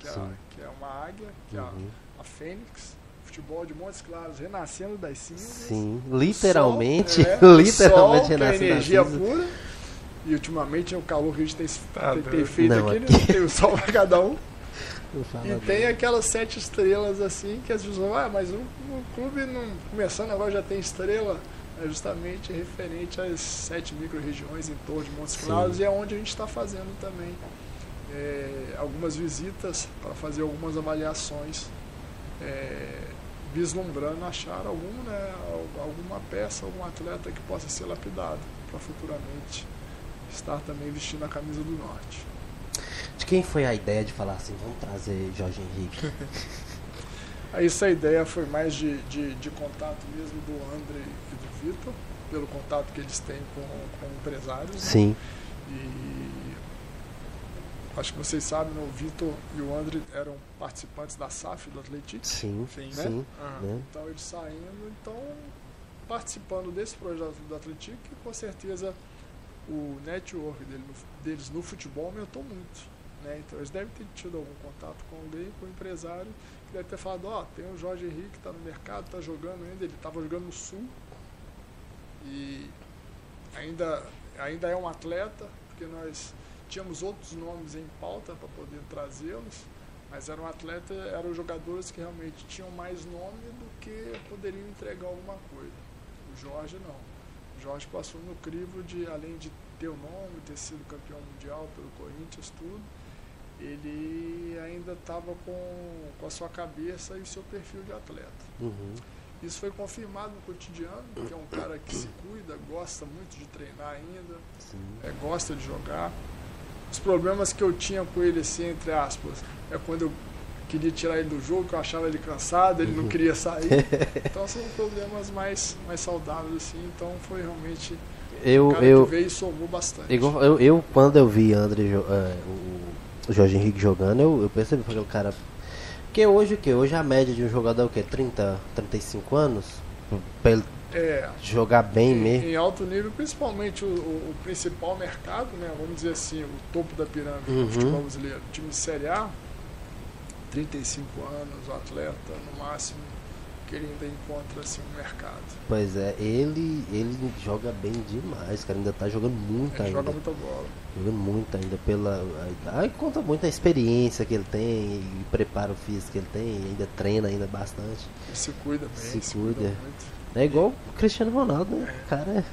que é, que é uma águia, que é a, Uhum. a Fênix, futebol de Montes Claros renascendo das cinzas. Sim, literalmente, sol, é, o literalmente sol, que é renascendo das energia cinzas. pura. E ultimamente é o calor que a gente tem, Tá tem- tem feito Não, aqui, né? tem o sol para cada um. E tem aquelas sete estrelas assim que as pessoas falam, ah, mas o, o clube não começando agora já tem estrela. É justamente referente às sete micro-regiões em torno de Montes Sim. Claros e é onde a gente está fazendo também é, algumas visitas para fazer algumas avaliações, é, vislumbrando achar algum, né, al- alguma peça, algum atleta que possa ser lapidado para futuramente estar também vestindo a camisa do Norte. De quem foi a ideia de falar assim, vamos trazer Jorge Henrique? Aí essa ideia foi mais de, de, de contato mesmo do André e do Vitor, pelo contato que eles têm com, com empresários. né? Sim. E acho que vocês sabem, né, o Vitor e o André eram participantes da SAF do Atlético. Sim, Sim, sim. né? Aham. né? Então eles saindo, então participando desse projeto do Atlético, com certeza o network dele no- deles no futebol aumentou muito. Né? Então eles devem ter tido algum contato com alguém, com o empresário, que deve ter falado, ó, tem o Jorge Henrique que está no mercado, está jogando ainda, ele estava jogando no Sul e ainda, ainda é um atleta, porque nós tínhamos outros nomes em pauta para poder trazê-los, mas eram atleta, eram jogadores que realmente tinham mais nome do que poderiam entregar alguma coisa. O Jorge não. O Jorge passou no crivo de, além de ter o nome, ter sido campeão mundial pelo Corinthians, tudo, ele ainda estava com, com a sua cabeça e o seu perfil de atleta. Uhum. Isso foi confirmado no cotidiano, que é um cara que se cuida, gosta muito de treinar ainda, é, gosta de jogar. Os problemas que eu tinha com ele, assim, entre aspas, é quando eu queria tirar ele do jogo, que eu achava ele cansado, ele não queria sair. Então são problemas mais, mais saudáveis, assim. Então foi realmente um Eu, cara eu, que veio e somou bastante. igual- eu, eu, quando eu vi André, é, o, o Jorge Henrique jogando, eu, eu percebi que aquele cara Porque hoje o que? Hoje a média de um jogador é o quê? 30, 35 anos? Pra ele É, jogar bem mesmo. em alto nível, principalmente o, o- o principal mercado, né, vamos dizer assim, o topo da pirâmide Uhum. do futebol brasileiro, time de Série A, 35 anos, o atleta, no máximo, que ele ainda encontra assim, no mercado. Pois é, ele, ele joga bem demais, cara. Ainda tá jogando muito Ele ainda. joga muita bola. Jogando muito ainda pela. Aí conta muito a experiência que ele tem e o preparo físico que ele tem, e ainda treina ainda bastante. Ele se cuida bem, Se cuida. muito. É igual o Cristiano Ronaldo, né? O cara é.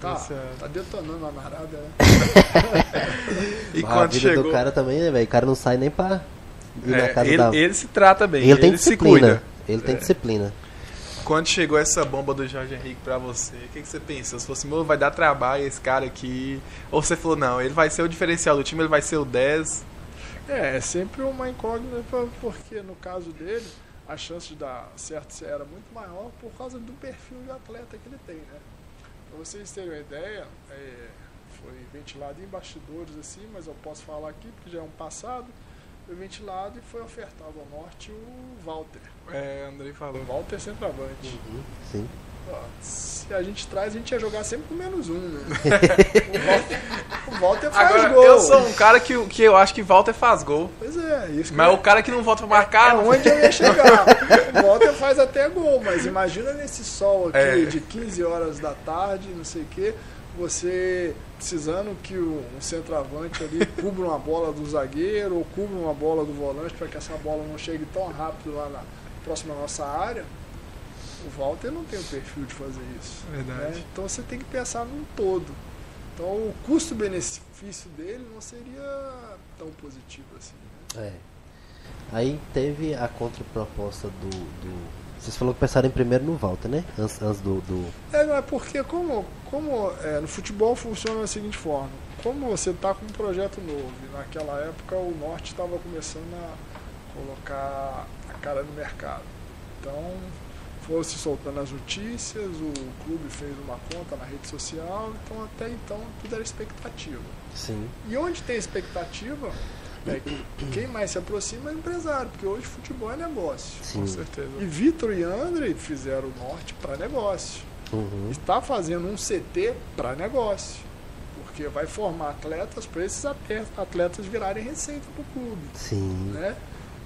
Tá, é- tá detonando a narada, né? E a vida chegou. do cara também, né, velho? O cara não sai nem pra ir na É, casa ele, da. ele se trata bem, ele tem ele se disciplina. cuida. Ele tem É. disciplina. Quando chegou essa bomba do Jorge Henrique pra você, o que, que você pensou? Se fosse, meu, vai dar trabalho esse cara aqui. Ou você falou, não, ele vai ser o diferencial do time, ele vai ser o 10. É, é sempre uma incógnita, por- porque no caso dele, a chance de dar certo era muito maior por causa do perfil de atleta que ele tem, né? Pra vocês terem uma ideia, é, foi ventilado em bastidores assim, mas eu posso falar aqui porque já é um passado, foi ventilado e foi ofertado ao norte o Walter. É, Andrei falou. O Walter centroavante. Uhum. Sim. Ó, Se a gente traz, a gente ia jogar sempre com menos um, né? o, Walter, o Walter faz Agora, gol. eu sou um cara que, que eu acho que Walter faz gol. Pois é, isso que Mas eu- o cara que não volta pra marcar. É onde eu ia chegar. O Walter faz até gol, mas imagina nesse sol aqui É. de 15 horas da tarde, não sei o quê, você precisando que o, um centroavante ali cubra uma bola do zagueiro ou cubra uma bola do volante para que essa bola não chegue tão rápido lá na próxima nossa área. O Walter não tem o perfil de fazer isso. Verdade. né? Então você tem que pensar num todo. Então o custo-benefício dele não seria tão positivo assim. né? É. Aí teve a contraproposta do. do... Vocês falaram que pensaram em primeiro no Walter, né? Antes, antes do, do. É, não é porque como, como é, no futebol funciona da seguinte forma, como você está com um projeto novo, e naquela época o Norte estava começando a colocar a cara no mercado. Então foi se soltando as notícias, o clube fez uma conta na rede social, então até então tudo era expectativa. Sim. E onde tem expectativa, é, quem mais se aproxima é o empresário, porque hoje futebol é negócio. Sim. Com certeza. E Vitor e André fizeram o Norte para negócio Uhum. está fazendo um CT para negócio. Porque vai formar atletas para esses atle- atletas virarem receita para o clube. Sim. Né?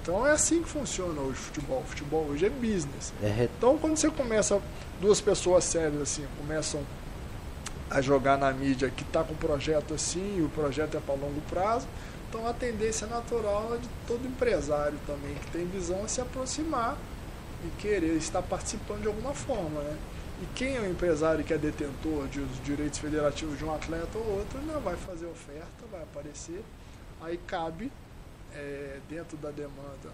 Então é assim que funciona hoje o futebol. O futebol hoje é business. É Então quando você começa, duas pessoas sérias assim, começam a jogar na mídia que está com um projeto assim, e o projeto é para longo prazo, então a tendência natural é de todo empresário também que tem visão a se aproximar e querer estar participando de alguma forma, né? E quem é o empresário que é detentor de os direitos federativos de um atleta ou outro, ainda vai fazer oferta, vai aparecer, aí cabe é, dentro da demanda,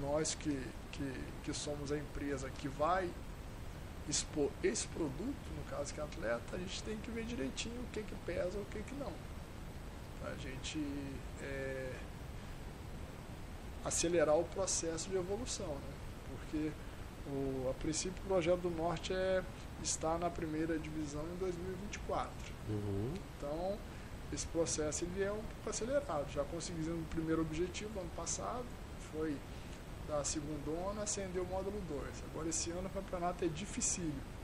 nós que, que, que somos a empresa que vai expor esse produto, no caso que é atleta, a gente tem que ver direitinho o que, que pesa o que, que não. Pra gente é, acelerar o processo de evolução, né? Porque o, a princípio o projeto do Norte é estar na primeira divisão em 2024. Uhum. Então, esse processo ele é um pouco acelerado. Já conseguimos o primeiro objetivo ano passado, foi da segunda acender o módulo 2. Agora esse ano o campeonato é dificílimo.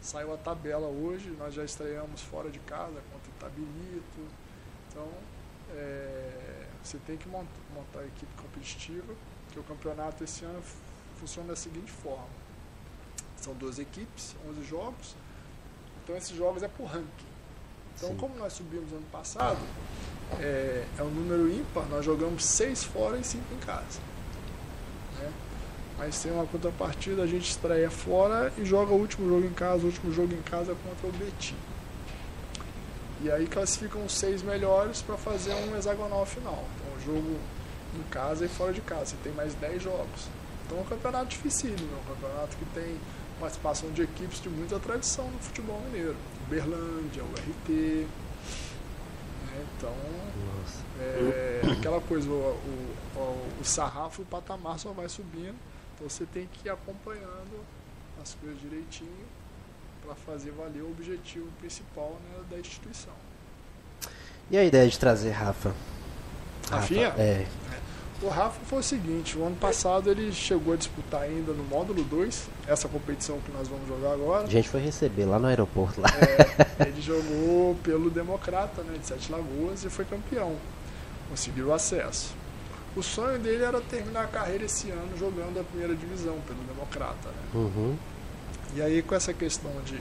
Saiu a tabela hoje, nós já estreamos fora de casa contra o Itabirito. Então, é, você tem que mont- montar a equipe competitiva, porque o campeonato esse ano funciona da seguinte forma. São 12 equipes, 11 jogos. Então esses jogos é por ranking. Então, Sim. como nós subimos ano passado, é, é um número ímpar, nós jogamos seis fora e cinco em casa. né? Mas tem uma contrapartida, a gente estreia fora e joga o último jogo em casa, o último jogo em casa contra o Betim. E aí classificam os seis melhores para fazer um hexagonal final. Então, o jogo em casa e fora de casa. Você tem mais 10 jogos. Então, é um campeonato dificílimo, é um campeonato que tem participação de equipes de muita tradição no futebol mineiro. Uberlândia, o RT. né? Então, é aquela coisa, o, o, o, o sarrafo, o patamar só vai subindo. Então, você tem que ir acompanhando as coisas direitinho para fazer valer o objetivo principal né, da instituição. E a ideia de trazer Rafa? Rafinha? É. O Rafa foi o seguinte, o ano passado ele chegou a disputar ainda no módulo 2, essa competição que nós vamos jogar agora. A gente foi receber lá no aeroporto lá. É, ele jogou pelo Democrata, né, de Sete Lagoas e foi campeão. Conseguiu o acesso. O sonho dele era terminar a carreira esse ano jogando a primeira divisão pelo Democrata. Né? Uhum. E aí com essa questão de,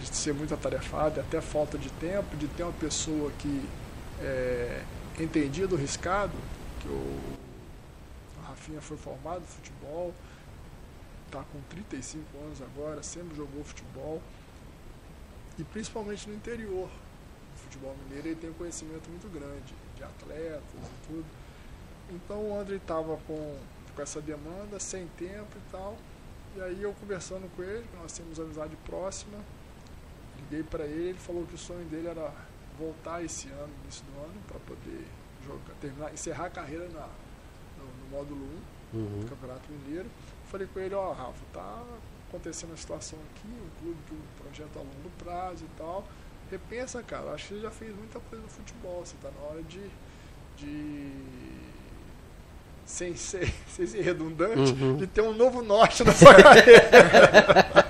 de ser muito atarefado, até falta de tempo, de ter uma pessoa que é, entendia do riscado, que o Rafinha foi formado no futebol, está com 35 anos agora, sempre jogou futebol, e principalmente no interior. do futebol mineiro ele tem um conhecimento muito grande de atletas e tudo. Então o André estava com, com essa demanda, sem tempo e tal. E aí eu conversando com ele, que nós temos amizade próxima, liguei para ele, ele falou que o sonho dele era voltar esse ano, início do ano, para poder jogar, terminar, encerrar a carreira na, no, no módulo 1 Uhum. do Campeonato Mineiro. Falei com ele, ó, Rafa, tá acontecendo uma situação aqui, um clube de um projeto a longo prazo e tal. Repensa, cara, acho que você já fez muita coisa no futebol, você tá na hora de. de sem ser, sem ser redundante, Uhum. de ter um novo norte na sua carreira.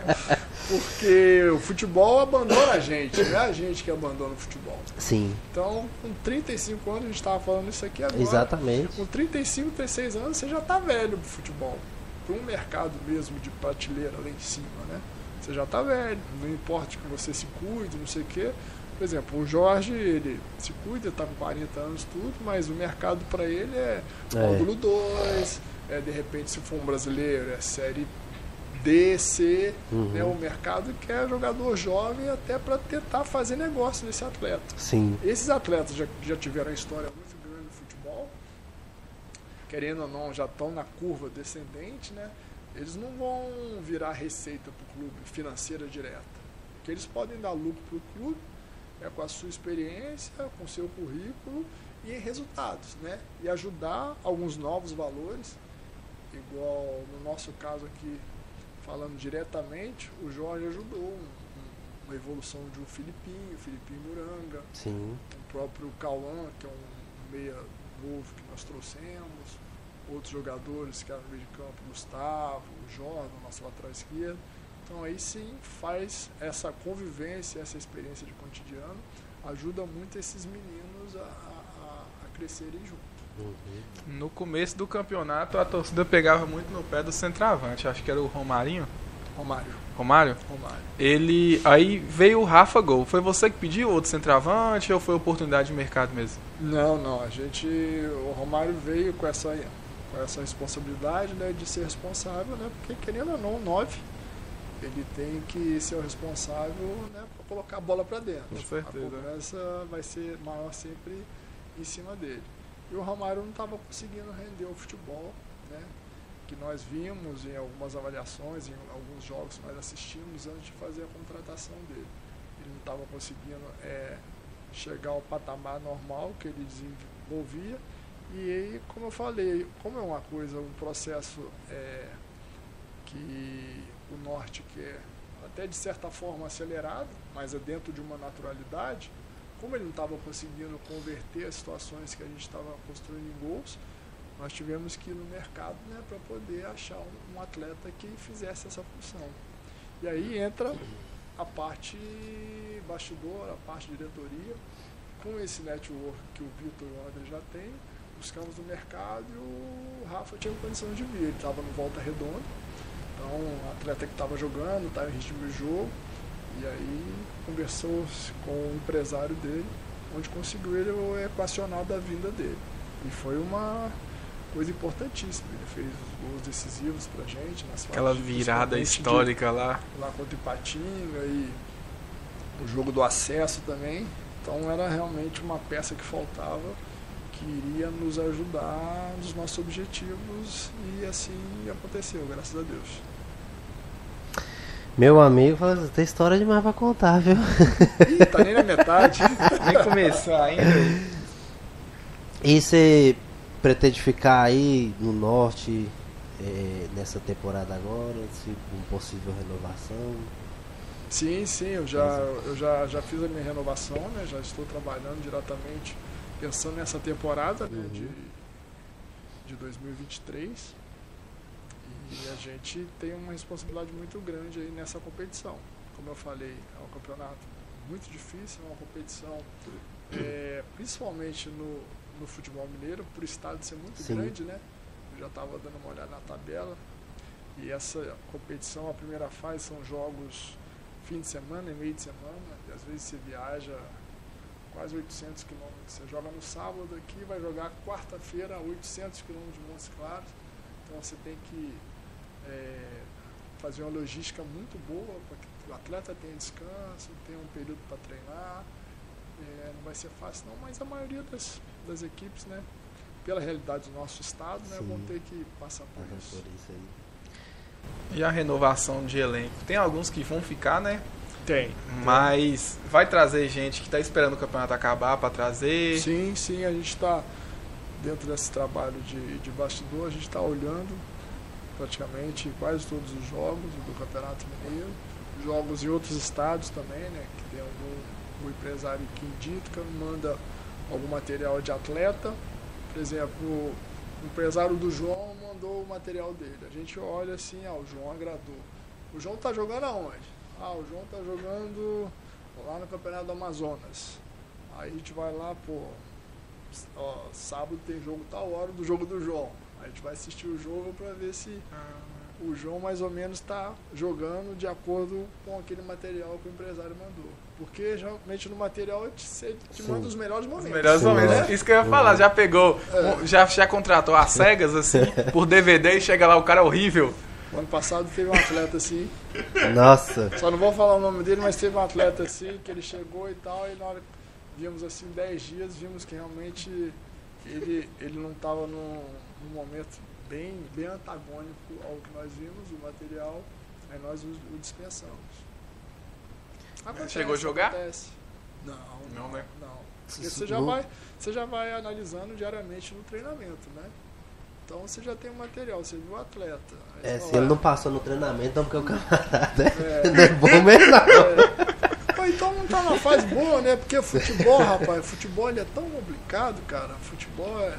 Porque o futebol abandona a gente, não é a gente que abandona o futebol. Sim, Então, com 35 anos, a gente estava falando isso aqui agora. exatamente. Com 35, 36 anos, você já está velho pro futebol. Para um mercado mesmo de prateleira lá em cima, né? Você já está velho. Não importa que você se cuide, não sei o quê. Por exemplo, o Jorge, ele se cuida, está com 40 anos tudo, mas o mercado para ele é É. módulo 2, é, de repente, se for um brasileiro, é série D, C. Uhum. Né? O mercado quer jogador jovem até para tentar fazer negócio nesse atleta. Sim, Esses atletas já, já tiveram uma história muito grande no futebol, querendo ou não, já estão na curva descendente, né? Eles não vão virar receita para o clube financeira direta. O que eles podem dar lucro para o clube é com a sua experiência, com o seu currículo e em resultados, né? E ajudar alguns novos valores, igual no nosso caso aqui, falando diretamente, o Jorge ajudou um- um- uma evolução de um Filipinho, Filipinho Muranga, sim. o próprio Cauã, que é um meia novo que nós trouxemos, outros jogadores que eram no meio de campo, Gustavo, o Jordan, nosso lateral esquerdo. Então aí sim faz essa convivência, essa experiência de cotidiano, ajuda muito esses meninos a, a- a crescerem junto. Uhum. No começo do campeonato, a torcida pegava muito no pé do centroavante. Acho que era o Romarinho. Romário, Romário? Romário. Ele. Aí veio o Rafa Gol. Foi você que pediu outro centroavante ou foi oportunidade de mercado mesmo? Não, não, a gente, o Romário veio com essa, com essa responsabilidade né, de ser responsável, né, porque querendo ou não, o 9, ele tem que ser o responsável né, para colocar a bola para dentro. Com certeza. A cobrança vai ser maior sempre em cima dele. E o Romário não estava conseguindo render o futebol, né, que nós vimos em algumas avaliações, em alguns jogos que nós assistimos antes de fazer a contratação dele. Ele não estava conseguindo é, chegar ao patamar normal que ele desenvolvia. E aí, como eu falei, como é uma coisa, um processo é, que o norte quer até de certa forma acelerado, mas é dentro de uma naturalidade, como ele não estava conseguindo converter as situações que a gente estava construindo em gols, nós tivemos que ir no mercado né, para poder achar um, um atleta que fizesse essa função. E aí entra a parte bastidor, a parte diretoria, com esse network que o Vitor e o André já têm, buscamos no mercado e o Rafa tinha condição de vir. Ele estava no Volta Redonda, então o atleta que estava jogando, estava em ritmo de jogo, e aí conversou com o empresário dele, onde conseguiu ele equacionar da vinda dele. E foi uma coisa importantíssima. Ele fez os gols decisivos pra gente. Nas Aquela virada principalmente de- histórica lá. lá contra o Ipatinga e o jogo do acesso também. Então era realmente uma peça que faltava que iria nos ajudar nos nossos objetivos e assim aconteceu, graças a Deus. Meu amigo falou, tem história demais pra contar, viu? Ih, tá nem na metade. Nem começou ainda. E você pretende ficar aí no norte eh, nessa temporada agora, se com possível renovação? Sim, sim, eu já, eu já, já fiz a minha renovação, né? Já estou trabalhando diretamente pensando nessa temporada né, Uhum. de, de 2023 e a gente tem uma responsabilidade muito grande aí nessa competição. Como eu falei, é um campeonato muito difícil, é uma competição, é, principalmente no, no futebol mineiro, por o estado ser muito Sim. grande, né? Eu já estava dando uma olhada na tabela. E essa competição, a primeira fase, são jogos fim de semana e meio de semana. E às vezes você viaja quase 800 quilômetros. Você joga no sábado aqui, vai jogar quarta-feira a 800 quilômetros de Montes Claros. Então você tem que é, fazer uma logística muito boa para que o atleta tenha descanso, tenha um período para treinar. É, não vai ser fácil não, mas a maioria das, das equipes, né, pela realidade do nosso estado, né, Sim. vão ter que passar por Aham, isso. por isso aí. E a renovação de elenco? Tem alguns que vão ficar, né? Tem. Mas vai trazer gente que está esperando o campeonato acabar para trazer. Sim, sim, a gente está dentro desse trabalho de, de bastidor, a gente está olhando praticamente quase todos os jogos do Campeonato Mineiro, jogos em outros estados também, né? Que tem algum um empresário que indica, manda algum material de atleta. Por exemplo, o empresário do João mandou o material dele. A gente olha assim, ah, o João agradou. O João tá jogando aonde? Ah, o João tá jogando lá no Campeonato do Amazonas. Aí a gente vai lá, pô, ó, sábado tem jogo tal hora do jogo do João. A gente vai assistir o jogo para ver se o João mais ou menos está jogando de acordo com aquele material que o empresário mandou. Porque geralmente no material te, te, manda os melhores Os momentos. melhores Sim, momentos. né? Isso que eu ia falar, já pegou, É. já, já contratou as cegas, assim, por DVD e chega lá, o cara é horrível. O ano passado teve um atleta assim, Nossa, só não vou falar o nome dele, mas teve um atleta assim, que ele chegou e tal, e na hora que vimos assim 10 dias, vimos que realmente ele, ele não estava num, num momento bem, bem antagônico ao que nós vimos, o material, aí nós o, o dispensamos. chegou a jogar? Acontece. Não, Não, não, né? não. Porque você já, vai, você já vai analisando diariamente no treinamento, né? Então você já tem o material, você viu o atleta. É, se ele não passou no treinamento, então porque o camarada É. não é bom mesmo não. É. Então não tá na fase boa, né? Porque futebol, rapaz, futebol é tão complicado, cara. Futebol é,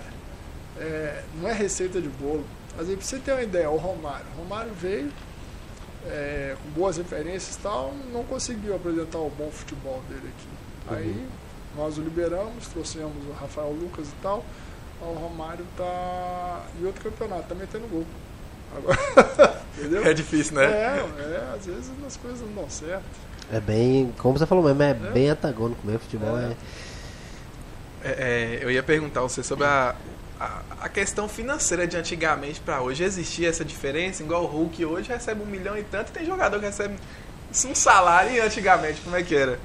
é- não é receita de bolo. Mas aí pra você ter uma ideia, o Romário. O Romário veio é, com boas referências e tal, não conseguiu apresentar o bom futebol dele aqui. Aí nós o liberamos, trouxemos o Rafael Lucas e tal. O Romário tá em outro campeonato, tá metendo gol. Agora, entendeu? É difícil, né? É, é, às vezes as coisas não dão certo. É bem, como você falou mesmo, é bem antagônico mesmo. Futebol é. É. É, é, eu ia perguntar a você sobre a, a, a questão financeira de antigamente para hoje. Existia essa diferença? Igual o Hulk hoje recebe um milhão e tanto, e tem jogador que recebe um salário e antigamente, como é que era?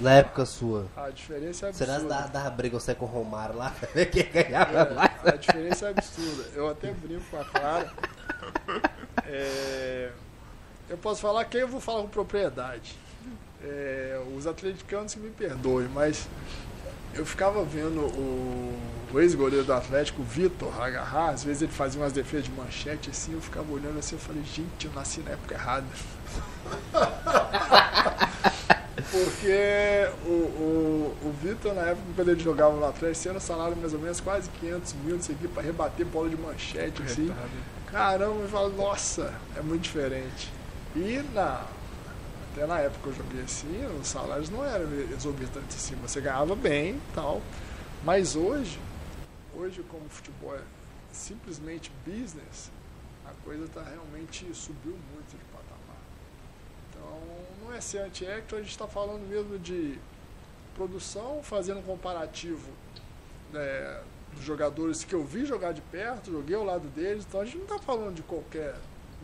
Na época sua. A diferença é Será que absurda. dava, briga você com o Romário lá? Quem ganhava mais? É, a diferença é absurda. Eu até brinco com a Clara. É, eu posso falar quem eu vou falar com propriedade. É, os atleticanos que me perdoem, mas eu ficava vendo o, o ex-goleiro do Atlético, o Vitor, agarrar. Às vezes ele fazia umas defesas de manchete assim. Eu ficava olhando assim. Eu falei, gente, eu nasci na época errada. Porque o, o, o Vitor, na época, quando ele jogava no Atlético, tinha um salário mais ou menos quase 500 mil, não sei o que, pra rebater bola de manchete, assim. Caramba, eu falo, nossa, é muito diferente. E na, até na época que eu joguei assim, os salários não eram exorbitantes assim, você ganhava bem tal. Mas hoje, hoje como o futebol é simplesmente business, a coisa tá realmente subiu muito de patamar. Então não é ser anti-hector, a gente está falando mesmo de produção, fazendo um comparativo né, dos jogadores que eu vi jogar de perto, joguei ao lado deles, então a gente não está falando de qualquer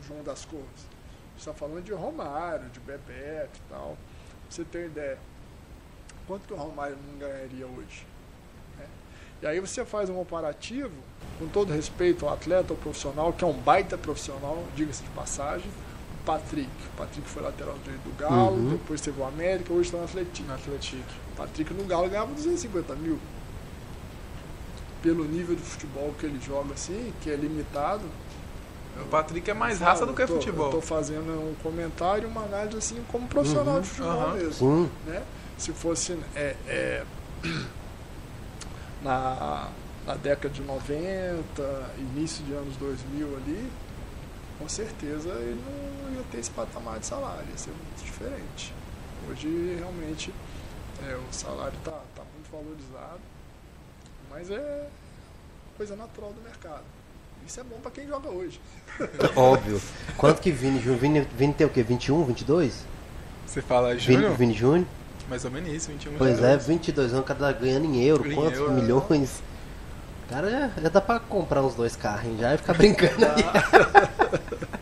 João das Cores. Está falando de Romário, de Bebeto e tal. Pra você ter ideia, quanto que o Romário não ganharia hoje? né? E aí você faz um comparativo, com todo respeito ao atleta, ao profissional, que é um baita profissional, diga-se de passagem, o Patrick. O Patrick foi lateral direito do Galo, Uhum. depois teve o América, hoje está no Atlético. No Atlético. O Patrick no Galo ganhava 250 mil. Pelo nível de futebol que ele joga assim, que é limitado. O Patrick é mais raça do que tô- futebol. Eu tô fazendo um comentário, uma análise assim como profissional Uhum. de futebol Aham. mesmo. Sim. Né? Se fosse é, é, na, na década de 90, início de anos 2000 ali, com certeza ele não ia ter esse patamar de salário, ia ser muito diferente. Hoje realmente é, o salário está tá muito valorizado, mas é coisa natural do mercado. Isso é bom para quem joga hoje. Óbvio. Quanto que Vini Júnior? Vini, Vini tem o quê? 21, 22? Você fala Vini, Júnior? Vini Júnior? Mais ou menos isso, 21 Pois é, milhões. 22 anos, o cara tá ganhando em euro. Em Quantos euro, milhões? Cara, já, já dá pra comprar uns dois carrinhos já e ficar brincando aí.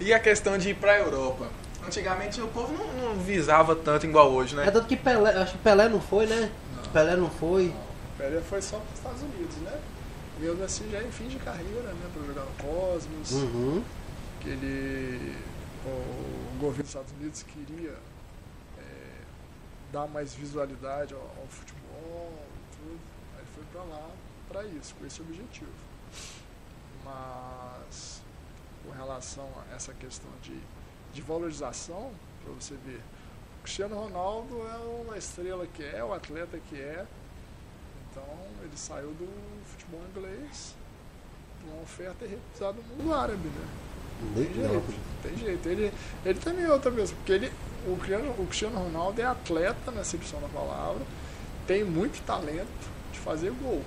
E a questão de ir pra Europa? Antigamente o povo não, não visava tanto igual hoje, né? É tanto que Pelé, acho que Pelé não foi, né? Não. Pelé não foi. O Pelé foi só para os Estados Unidos, né? Mesmo assim já em fim de carreira, né? Para jogar no Cosmos. Uhum. que ele, o governo dos Estados Unidos queria é, dar mais visualidade ao, ao futebol e tudo. Aí foi para lá para isso, com esse objetivo. Mas com relação a essa questão de, de valorização, para você ver, o Cristiano Ronaldo é uma estrela que é, o atleta que é. Então ele saiu do futebol inglês uma oferta e recusada no mundo árabe, né? Tem jeito, tem jeito. Ele, ele também é outra pessoa, porque ele, o, Cristiano, o Cristiano Ronaldo é atleta na acepção da palavra, tem muito talento de fazer gol.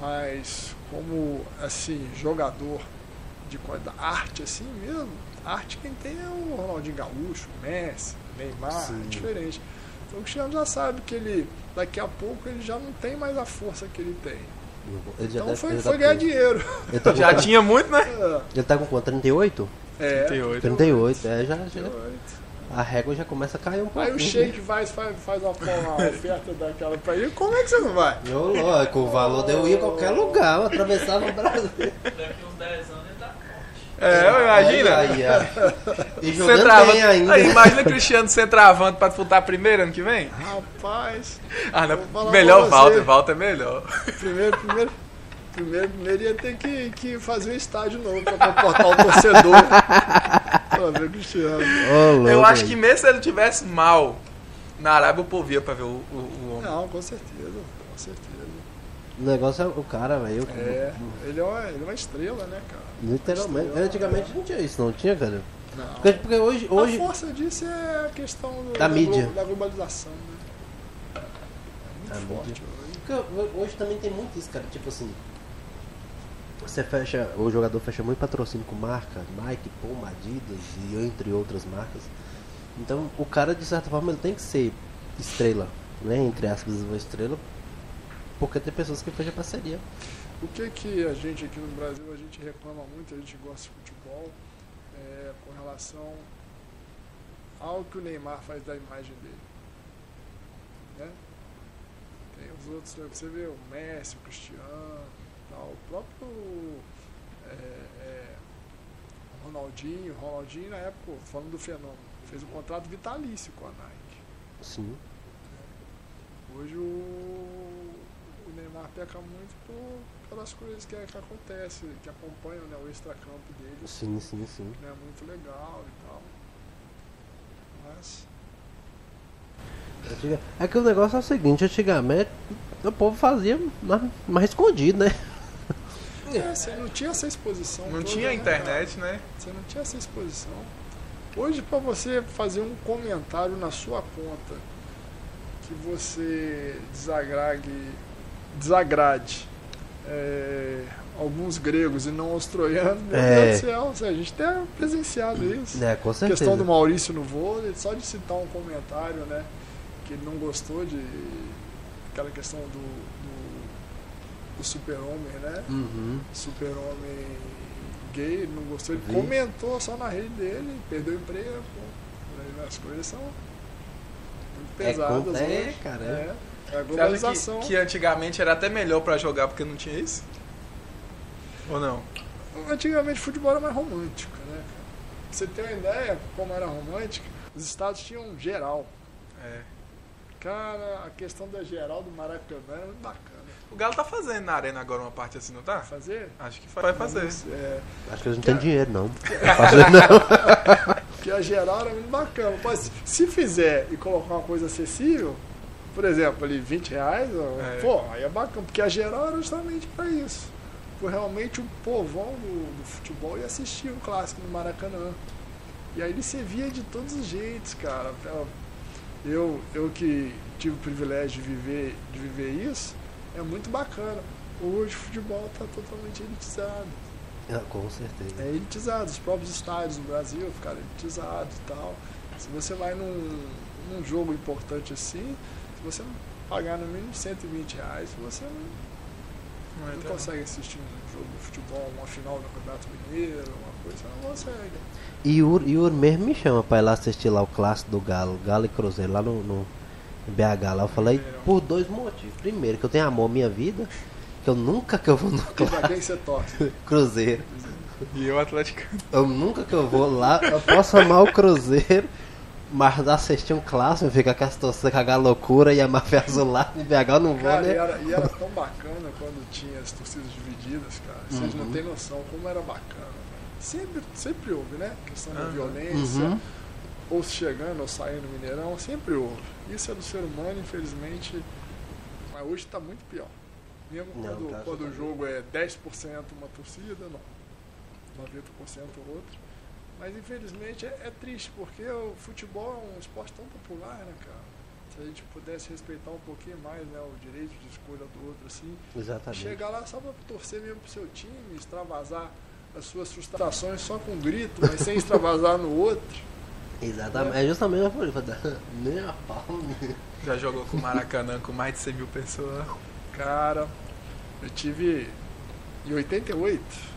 Mas como assim, jogador de qualidade, arte assim mesmo, arte quem tem é o Ronaldinho Gaúcho, o Messi, Neymar, Sim. é diferente. Então o Cristiano já sabe que ele, daqui a pouco, ele já não tem mais a força que ele tem. Ele já Então foi, foi ganhar com- dinheiro. Ele tá com, Já tinha muito, né? É, ele tá com quanto? 38? é, 38. 38, é, já, já, 38. a régua já começa a cair um pouco. Aí o Sheik vai, faz, faz uma, uma oferta daquela pra ele, como é que você não vai? Eu, lógico, o valor deu ir a qualquer lugar, eu atravessava o Brasil. Daqui uns 10 anos. É, imagina. Aí. E Centravante. bem ainda. Aí, imagina Cristiano centravante pra disputar primeiro ano que vem. Rapaz, Ah, não. Melhor. Walter, Walter é melhor. primeiro, primeiro, primeiro, primeiro ia ter que, que fazer um estádio novo pra comportar o torcedor. pra ver o Cristiano. Eu acho aí. que mesmo se ele tivesse mal na Arábia, o povo ia pra ver o, o, o homem. Não, com certeza, com certeza. O negócio é o cara, velho. É, ele é uma, ele é uma estrela, né, cara? Literalmente. Estrela. Antigamente não tinha isso, não tinha, cara. Não. Porque, porque hoje. hoje A força disso é a questão do- Da mídia. glo- da globalização, né? É Da muito forte mídia. hoje. Hoje também tem muito isso, cara. Tipo assim. Você fecha. O jogador fecha muito patrocínio com marca, Nike, Puma, Adidas e entre outras marcas. Então o cara, de certa forma, ele tem que ser estrela. Né? Entre aspas, uma estrela. Porque tem pessoas que fecham parceria. O que que a gente aqui no Brasil, a gente reclama muito, a gente gosta de futebol, é, com relação ao que o Neymar faz da imagem dele. Né? Tem os outros, você vê o Messi, o Cristiano, tal, o próprio é, é, Ronaldinho, Ronaldinho na época, falando do fenômeno, fez um contrato vitalício com a Nike. Sim. Hoje o, o Neymar peca muito por, pelas coisas que, que acontecem, que acompanham né, o extracampo dele. Sim, sim, sim. É muito legal e tal. Mas É que o negócio é o seguinte, antigamente o povo fazia mais, mais escondido, né? é, você não tinha essa exposição. Não toda, tinha né, internet, né? Você não tinha essa exposição. Hoje, para você fazer um comentário na sua conta que você desagrade, desagrade é, alguns gregos e não os troianos, meu É. Deus do céu, a gente tem presenciado isso. É, com A certeza. questão do Maurício no vôlei, só de citar um comentário, né, que ele não gostou de aquela questão do, do, do super-homem, né? Uhum. super-homem gay, ele não gostou, ele Vi. comentou só na rede dele, perdeu o emprego. Aí As coisas são muito É pesadas é, hoje. cara, é. É, globalização. que, que antigamente era até melhor pra jogar porque não tinha isso? Ou não? Antigamente o futebol era mais romântico, né? cara? Pra você ter uma ideia como era romântico, os estados tinham geral. É. Cara, a questão da geral do Maracanã era muito bacana. O Galo tá fazendo na arena agora uma parte assim, não tá? Fazer? Acho que vai fazer. Mas, é, Acho que eles não têm dinheiro, não. Fazer não. Porque a geral era muito bacana. Mas se fizer e colocar uma coisa acessível, por exemplo, ali 20 reais, ó, É. pô, aí é bacana, porque a geral era justamente pra isso. Foi realmente o povão do, do futebol e assistia o clássico no Maracanã. E aí ele se via de todos os jeitos, cara. Eu, eu que tive o privilégio de viver, de viver isso, é muito bacana. Hoje o futebol está totalmente elitizado. Ah, com certeza. É elitizado, os próprios estádios no Brasil ficaram elitizados e tal. Se você vai num, num jogo importante assim, se você não pagar no mínimo 120 reais, você não, Não não tão- consegue assistir um jogo de futebol, uma final do Campeonato Mineiro, uma coisa, você não consegue. E o Yuri mesmo me chama pra ir lá assistir lá o clássico do Galo, Galo e Cruzeiro, lá no, no BH lá. Eu falei Mineirão. por dois motivos. Primeiro, que eu tenho amor à minha vida, que eu nunca que eu vou no clássico quem você torce? Cruzeiro. E eu, Atlético. Eu nunca que eu vou lá, eu posso amar o Cruzeiro, mas assistir um clássico, fica com as torcidas a loucura e a máfia azulada em BH eu não vou, Cara, e né? era, e era tão bacana quando tinha as torcidas divididas, cara. Vocês não Uhum. têm noção como era bacana. Sempre, sempre houve, né? Questão da Aham. violência, Uhum. ou chegando ou saindo no Mineirão, sempre houve. Isso é do ser humano, infelizmente, mas hoje está muito pior. Mesmo Não, quando, tá quando o jogo é 10% uma torcida, não. 90% outra. Mas infelizmente é, é triste, porque o futebol é um esporte tão popular, né, cara? Se a gente pudesse respeitar um pouquinho mais né, o direito de escolha do outro, assim, Exatamente. chegar lá só pra torcer mesmo pro seu time, extravasar as suas frustrações só com grito, mas sem extravasar no outro. Exatamente. É justamente a polícia. Nem a pau. Já jogou com o Maracanã com mais de 100 mil pessoas. Cara, eu tive em 88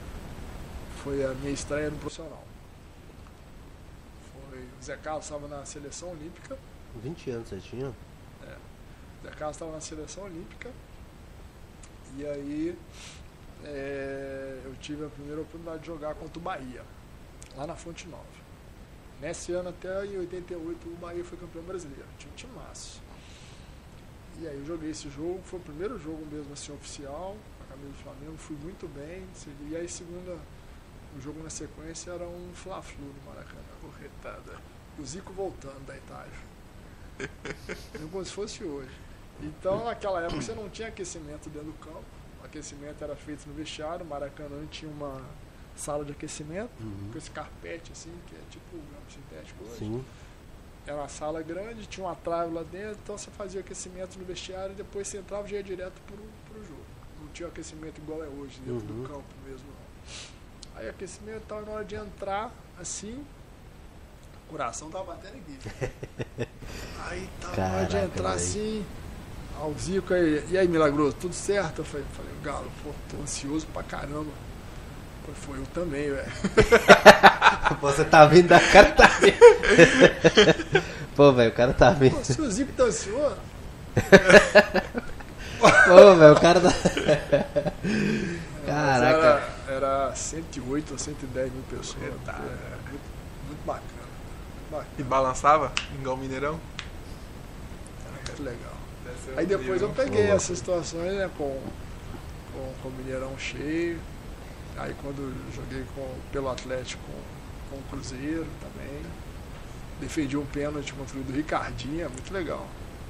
foi a minha estreia no profissional. Zé Carlos estava na seleção olímpica. 20 anos você tinha? O Zé Carlos estava na seleção olímpica. E aí é, eu tive a primeira oportunidade de jogar contra o Bahia, lá na Fonte Nova. Nesse ano até em 88 o Bahia foi campeão brasileiro, tinha um time massa. E aí eu joguei esse jogo, foi o primeiro jogo mesmo assim oficial, a camisa do Flamengo, fui muito bem. E aí segunda, o jogo na sequência era um Fla-Flu no Maracanã. Corretada. O Zico voltando da Itália. Como se fosse hoje. Então, naquela época, você não tinha aquecimento dentro do campo. O aquecimento era feito no vestiário. O Maracanã tinha uma sala de aquecimento, Uhum. com esse carpete, assim, que é tipo o grampo sintético hoje. Sim. Era uma sala grande, tinha uma trave lá dentro, então você fazia o aquecimento no vestiário e depois você entrava e já ia direto pro, pro jogo. Não tinha aquecimento igual é hoje, dentro Uhum. do campo mesmo. Aí aquecimento e tal, e na hora de entrar, assim, o coração tava batendo aqui. Aí tava na hora de Caraca, entrar velho. assim, ao Zico aí, e aí, Milagroso, tudo certo? Eu falei, falei Galo, pô, tô ansioso pra caramba. Foi, foi eu também, velho. Você tá vindo da cara tá vindo. Pô, velho, o cara tá vindo. Pô, se o Zico tá ansioso, Pô, velho, o cara tá. Caraca. Era, era 108 ou 110 mil pessoas. Pô, Muito, muito bacana. E balançava? Igual o Mineirão? Muito legal. Aí depois eu nível. peguei Boa. essas situações né, com, com, com o Mineirão cheio. Aí quando joguei com, pelo Atlético com, com o Cruzeiro também. Defendi um pênalti contra o do Ricardinho, é muito legal.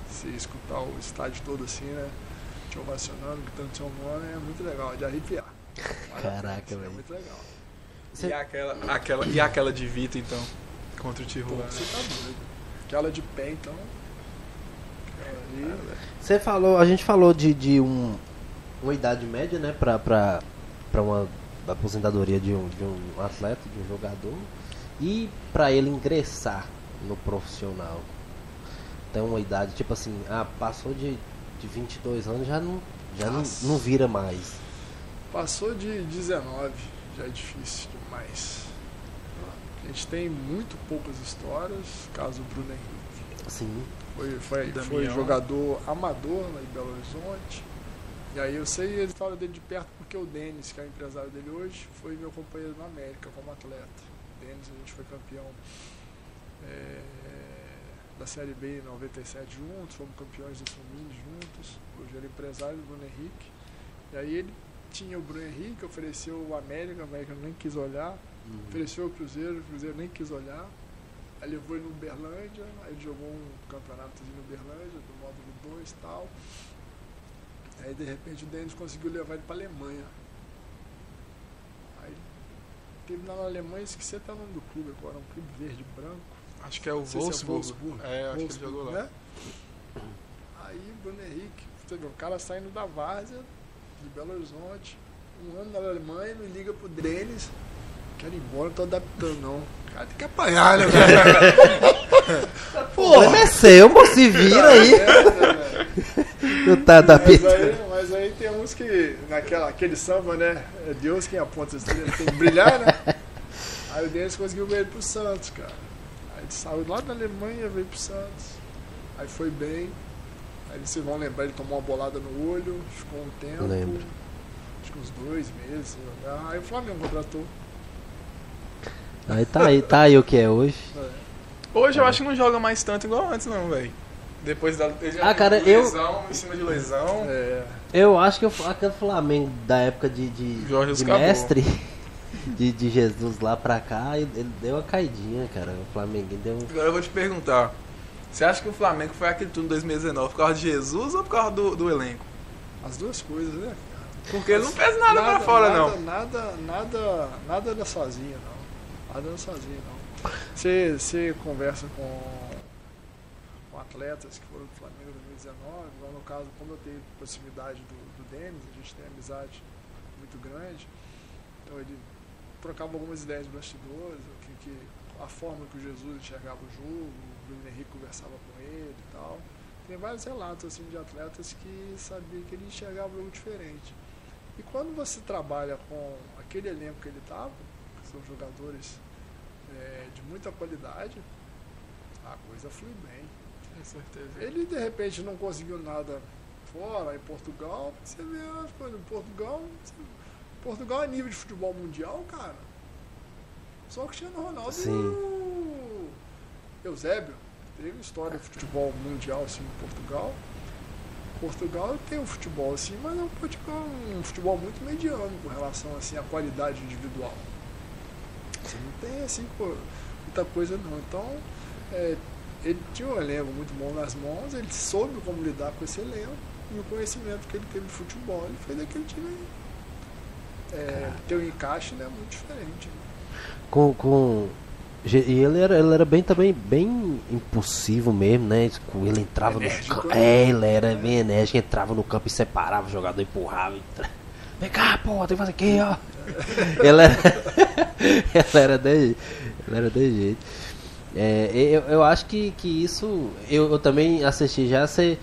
Você escutar o estádio todo assim, né? Te ovacionando, gritando seu nome, é muito legal, é de arrepiar. Caraca, É velho. muito legal. Você- E aquela, aquela, e aquela de Vito, então? Contra o Pô, Tijuana. você tá doido. Aquela de pé, então. Você falou, a gente falou de, de um, uma idade média, né, pra, pra, pra uma aposentadoria de um, de um atleta, de um jogador, e pra ele ingressar no profissional. Tem uma idade, tipo assim, ah, passou de, de 22 anos, já não, já não, não vira mais. Passou de 19, já é difícil demais. A gente tem muito poucas histórias, caso Bruno Henrique. Sim, Foi, foi, foi jogador amador lá em Belo Horizonte. E aí eu sei a história dele de perto porque o Denis, que é o empresário dele hoje, foi meu companheiro na América como atleta. O Denis, a gente foi campeão é, da Série B em 97 juntos, fomos campeões do Sumini juntos. Hoje ele é empresário do Bruno Henrique. E aí ele tinha o Bruno Henrique, ofereceu o América, o América nem quis olhar. Uhum. Ofereceu o Cruzeiro, o Cruzeiro nem quis olhar. Aí levou ele no Uberlândia, aí ele jogou um campeonato no Uberlândia, do módulo 2 e tal. Aí de repente o Denis conseguiu levar ele pra Alemanha. Aí teve na Alemanha, esqueci até o nome do clube agora, um clube verde branco. Acho que é o sei se é Wolfsburg. Wolfsburg. É, acho que ele Wolfsburg, jogou lá. né? Aí o Bruno Henrique, você vê, o cara saindo da várzea de Belo Horizonte, um ano na Alemanha, me liga pro Denis, quero ir embora, não tô adaptando não. O cara tem que apanhar, né, velho? Pô, é seu, moço, se vira aí. É, né, velho? Não tá da mas, aí, mas aí tem uns que, naquela, aquele samba, né? É Deus quem aponta as estrelas, tem que brilhar, né? Aí o Denis conseguiu ver ele pro Santos, cara. Aí ele saiu lá da Alemanha, veio pro Santos. Aí foi bem. Aí vocês vão lembrar, ele tomou uma bolada no olho, ficou um tempo. Lembro. Acho que uns dois meses. Aí o Flamengo contratou. Aí tá aí, tá aí o que é hoje. É. Hoje eu acho que não joga mais tanto igual antes, não, velho. Depois da ele já Ah, cara, teve eu- lesão, em cima de lesão. É, Eu acho que eu- aquele Flamengo da época de, de, Jorge de mestre, de, de Jesus lá pra cá, ele deu uma caidinha, cara. O Flamengo deu um. Agora eu vou te perguntar. Você acha que o Flamengo foi aquele turno 2019 por causa de Jesus ou por causa do, do elenco? as duas coisas, né? Porque ele não fez nada, pra fora, nada, não. Nada, nada, nada anda sozinho, não. Nada anda sozinho, não. Você, você conversa com, com atletas que foram do Flamengo em 2019, igual no caso, como eu tenho proximidade do, do Denis, a gente tem amizade muito grande, então ele trocava algumas ideias de bastidores, que, que, a forma que o Jesus enxergava o jogo, o Bruno Henrique conversava com ele e tal. Tem vários relatos assim, de atletas que sabiam que ele enxergava o jogo diferente. E quando você trabalha com aquele elenco que ele estava, que são jogadores é, de muita qualidade, a coisa flui bem. Com certeza. Ele de repente não conseguiu nada fora, em Portugal, você vê as coisas, Portugal, você- Portugal é nível de futebol mundial, cara. Só o Cristiano Ronaldo e Sim. o Eusébio. Teve história de futebol mundial assim em Portugal. Portugal tem um futebol assim, mas é um futebol, um futebol muito mediano com relação assim à qualidade individual. Você não tem assim pô, muita coisa não. Então é, ele tinha um elenco muito bom nas mãos, ele soube como lidar com esse elenco e o conhecimento que ele teve de futebol, ele fez aquele time é, ter um encaixe né, muito diferente. né? Com. com... E ele era, ele era bem também bem impulsivo mesmo, né? Ele entrava Enérgico, no campo. né? É, ele era bem enérgico, entrava no campo e separava o jogador, empurrava. E... Vem cá, pô, tem que fazer aqui, ó. ele era. ele era de, ele era de jeito. É, eu, eu acho que, que isso. Eu, eu também assisti já, você.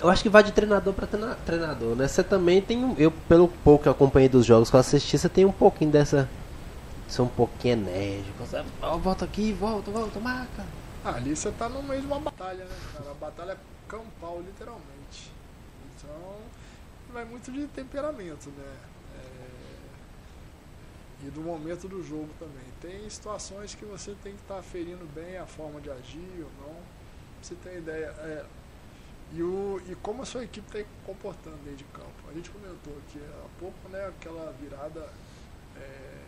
Eu acho que vai de treinador para treinador, né? Você também tem um. Eu, pelo pouco que eu acompanhei dos jogos que eu assisti, você tem um pouquinho dessa. Ser um pouquinho enérgico. Você, volta aqui, volta, volta, marca. Ah, ali você tá no meio de uma batalha, né, cara? A batalha campal, literalmente. Vai muito de temperamento, né? É, E do momento do jogo também. Tem situações que você tem que estar ferindo bem a forma de agir ou não. Pra você ter ideia. é, E, o, e como a sua equipe está comportando dentro de campo. A gente comentou aqui há pouco, né? Aquela virada é,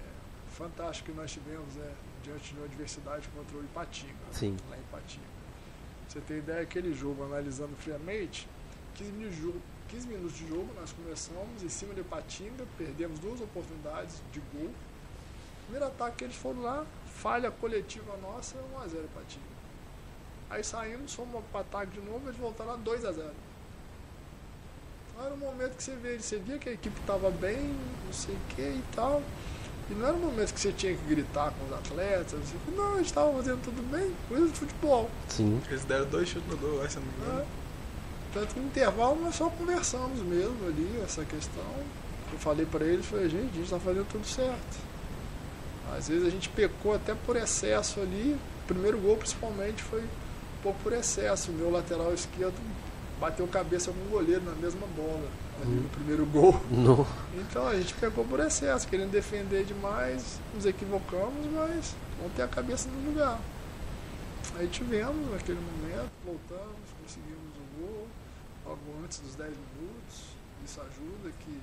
fantástica que nós tivemos, né? Diante de uma adversidade contra o Ipatinga Sim. lá em Patinga. Pra você ter ideia, aquele jogo, analisando friamente, 15 minutos de jogo, 15 minutos de jogo nós começamos em cima de Patinga, perdemos duas oportunidades de gol. Primeiro ataque que eles foram lá, falha coletiva nossa, 1x0 Patinga. Aí saímos, fomos para ataque de novo, eles voltaram lá 2x0. Então era um momento que você vê, você via que a equipe estava bem, não sei o que e tal. E não era um momento que você tinha que gritar com os atletas, assim, não, a gente estava fazendo tudo bem, coisa de futebol. Sim. Eles deram dois chutes no gol, essa não me engano. né? Tanto que no intervalo nós só conversamos mesmo ali, essa questão. Eu falei para eles, falei, gente, a gente está fazendo tudo certo. Às vezes a gente pecou até por excesso ali. O primeiro gol principalmente foi um pouco por excesso. O meu lateral esquerdo bateu cabeça com o goleiro na mesma bola, ali no primeiro gol. No, Então a gente pegou por excesso, querendo defender demais, nos equivocamos, mas vamos ter a cabeça no lugar. Aí tivemos naquele momento, voltamos, conseguimos logo antes dos 10 minutos. Isso ajuda, que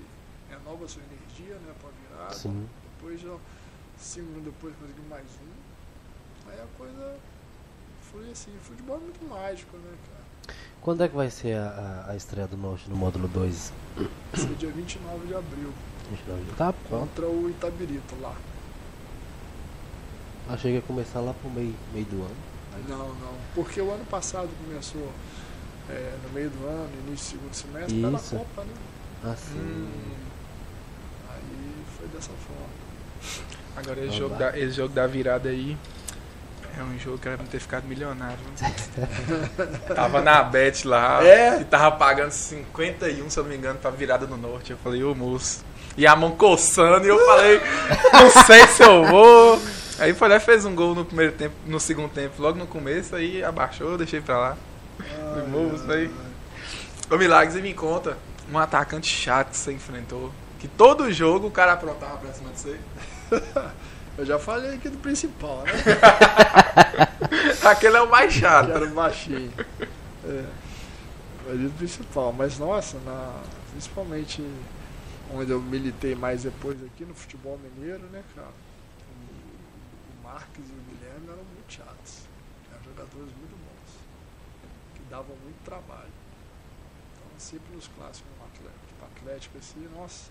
renova a sua energia né, para virar. sim. Depois, já, 5 minutos depois, conseguimos mais um. Aí a coisa foi assim. Futebol é muito mágico, né, cara? Quando é que vai ser a, a- estreia do Norte no módulo 2? Esse é dia 29 de abril, Tá bom. contra o Itabirito lá. Achei que ia começar lá pro meio, meio do ano. Não, não. Porque o ano passado começou é, no meio do ano, início do segundo semestre, pela Isso. Copa, né? Assim. Hum, Aí foi dessa forma. agora esse jogo, da, esse jogo da virada aí é um jogo que era pra ter ficado milionário. tava na bet lá É? e tava pagando 51, se eu não me engano, pra virada do norte. Eu falei, ô moço. E a mão coçando e eu falei, não sei se eu vou. Aí foi lá fez um gol no primeiro tempo, no segundo tempo, logo no começo, aí abaixou, deixei pra lá. Moço, ai, aí. Ô Milagres, e me conta, um atacante chato que você enfrentou. Que todo jogo o cara aprontava pra cima de você. Eu já falei aqui do principal, né? Aquele é o mais chato. era o baixinho. É. Falei do principal. Mas nossa, na, principalmente onde eu militei mais depois aqui no futebol mineiro, né, cara? O Marques e o Guilherme eram muito chatos. Eram jogadores muito bons. Que davam muito trabalho. Então sempre nos clássicos no Atlético, Atlético assim, nossa.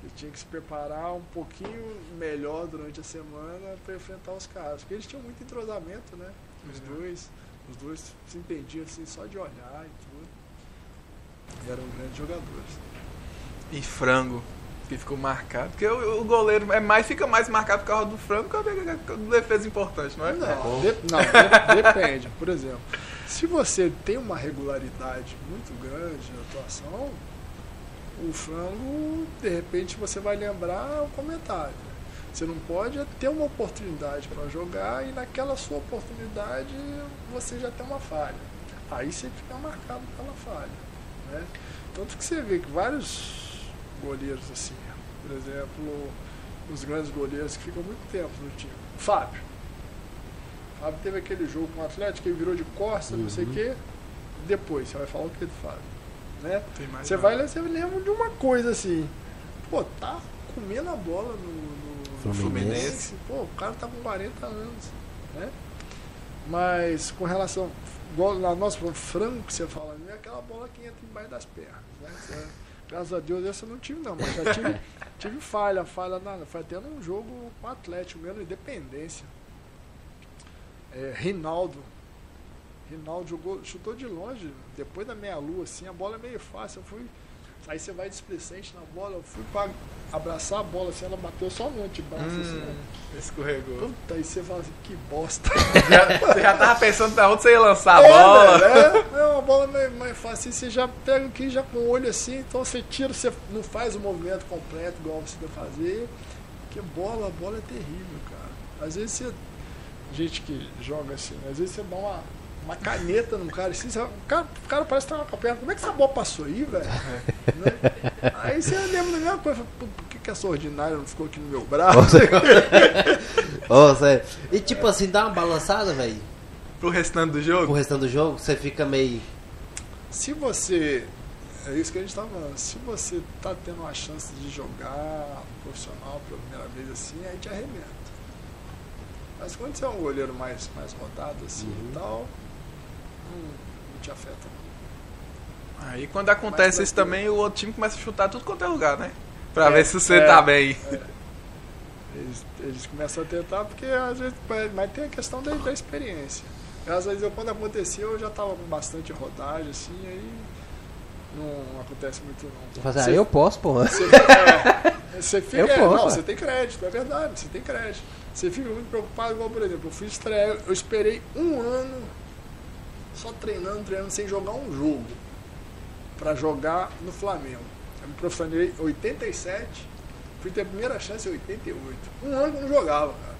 Você tinha que se preparar um pouquinho melhor durante a semana para enfrentar os caras. Porque eles tinham muito entrosamento, né? Os Uhum. dois. Os dois se entendiam assim só de olhar e tudo. E eram grandes jogadores. E frango, que ficou marcado. Porque o, o goleiro é mais, fica mais marcado por causa do frango que a defesa importante, não é? Não, de- não, de- depende. Por exemplo, se você tem uma regularidade muito grande na atuação, o frango, de repente, você vai lembrar o comentário. Você não pode ter uma oportunidade para jogar e naquela sua oportunidade você já tem uma falha. Aí você fica marcado pela falha. Né? Tanto que você vê que vários goleiros assim, por exemplo, os grandes goleiros que ficam muito tempo no time. Fábio. Fábio teve aquele jogo com o Atlético, ele virou de costas, não sei o Uhum. quê. Depois, você vai falar o que do Fábio? Né? Você vai lá e você lembra de uma coisa assim. Pô, tá comendo a bola no, no Fluminense. Pô, o cara tá com 40 anos. Né? Mas com relação. Igual na nossa frango que você fala, é aquela bola que entra embaixo das pernas. Né? Você- graças a Deus essa eu não tive não, mas já tive, tive falha, falha na. Foi até num jogo com o Atlético mesmo, Independência. É, Rinaldo. Rinaldo jogou, chutou de longe, depois da meia-lua, assim, a bola é meio fácil. Eu fui. Aí você vai displicente na bola, eu fui pra abraçar a bola, assim, ela bateu só no antebraço, assim, Hum, ó. escorregou. Puta, aí você fala assim, que bosta. Já, você já tava pensando pra onde você ia lançar a É, bola. velho, é, é uma bola meio, mais fácil. Assim, você já pega aqui já com o olho assim, então você tira, você não faz o movimento completo igual você deve fazer. Porque bola, a bola é terrível, cara. Às vezes você. Gente que joga assim, às vezes você dá uma, uma caneta no cara assim, o, cara, o cara parece que tá com a perna. Como é que essa bola passou aí, velho? Né? Aí você lembra da mesma coisa, fala, "Pô, por que, que essa ordinária não ficou aqui no meu braço? Sério. E tipo assim, dá uma balançada, velho. Pro restante do jogo? restante do jogo, você fica meio. Se você. É isso que a gente tá falando. Se você tá tendo uma chance de jogar profissional pela primeira vez assim, aí te arrebenta. Mas quando você é um goleiro mais, mais rodado assim Uhum. e tal, não, não te afeta. não. Aí quando acontece Mais isso também, o outro time começa a chutar tudo quanto é lugar, né? Pra É, ver se você é. tá bem. Eles, eles começam a tentar porque às vezes. Mas tem a questão da, da experiência. Às vezes eu, quando aconteceu eu já tava com bastante rodagem assim, aí não acontece muito não. Você assim, Você- ah, eu posso, pô. Você, é, você fica. Eu é, posso, não, você tem crédito, é verdade, você tem crédito. Você fica muito preocupado, igual, por exemplo, eu fui estrear, eu esperei um ano só treinando, treinando sem jogar um jogo. Pra jogar no Flamengo. Eu me profissionalizei em 87, fui ter a primeira chance em 88. Um ano que não jogava, cara.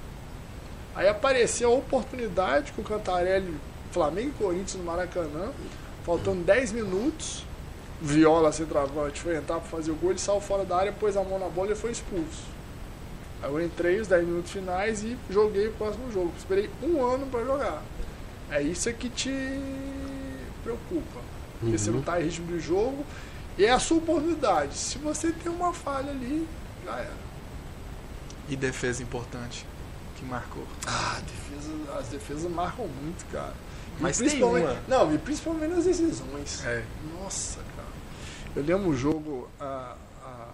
Aí apareceu a oportunidade com o Cantarelli, Flamengo e Corinthians no Maracanã, faltando 10 minutos. Viola, centroavante, foi entrar para fazer o gol, ele saiu fora da área, pôs a mão na bola e foi expulso. Aí eu entrei os 10 minutos finais e joguei o próximo jogo. Esperei um ano para jogar. É isso que te preocupa. Porque você não está em ritmo de jogo e é a sua oportunidade. Se você tem uma falha ali, já era. E defesa importante. que marcou? Ah, defesa- as defesas marcam muito, cara. E Mas tem principalmente- uma. Não, e principalmente nas decisões. É. Nossa, cara. Eu lembro um jogo. ah, ah,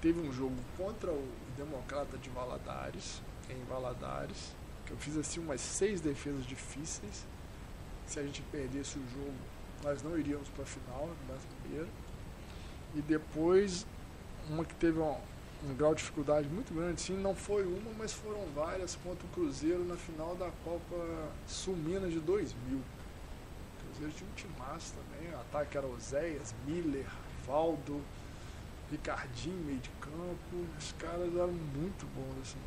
teve um jogo contra o Democrata de Valadares, em Valadares, eu fiz assim umas seis defesas difíceis. Se a gente perdesse o jogo, nós não iríamos para a final, brasileiro. E depois, uma que teve um, um grau de dificuldade muito grande, sim, não foi uma, mas foram várias contra o Cruzeiro na final da Copa Sul Minas de 2000. O Cruzeiro tinha um massa também, o ataque era Oséias, Miller, Valdo, Ricardinho, meio de campo, os caras eram muito bons assim.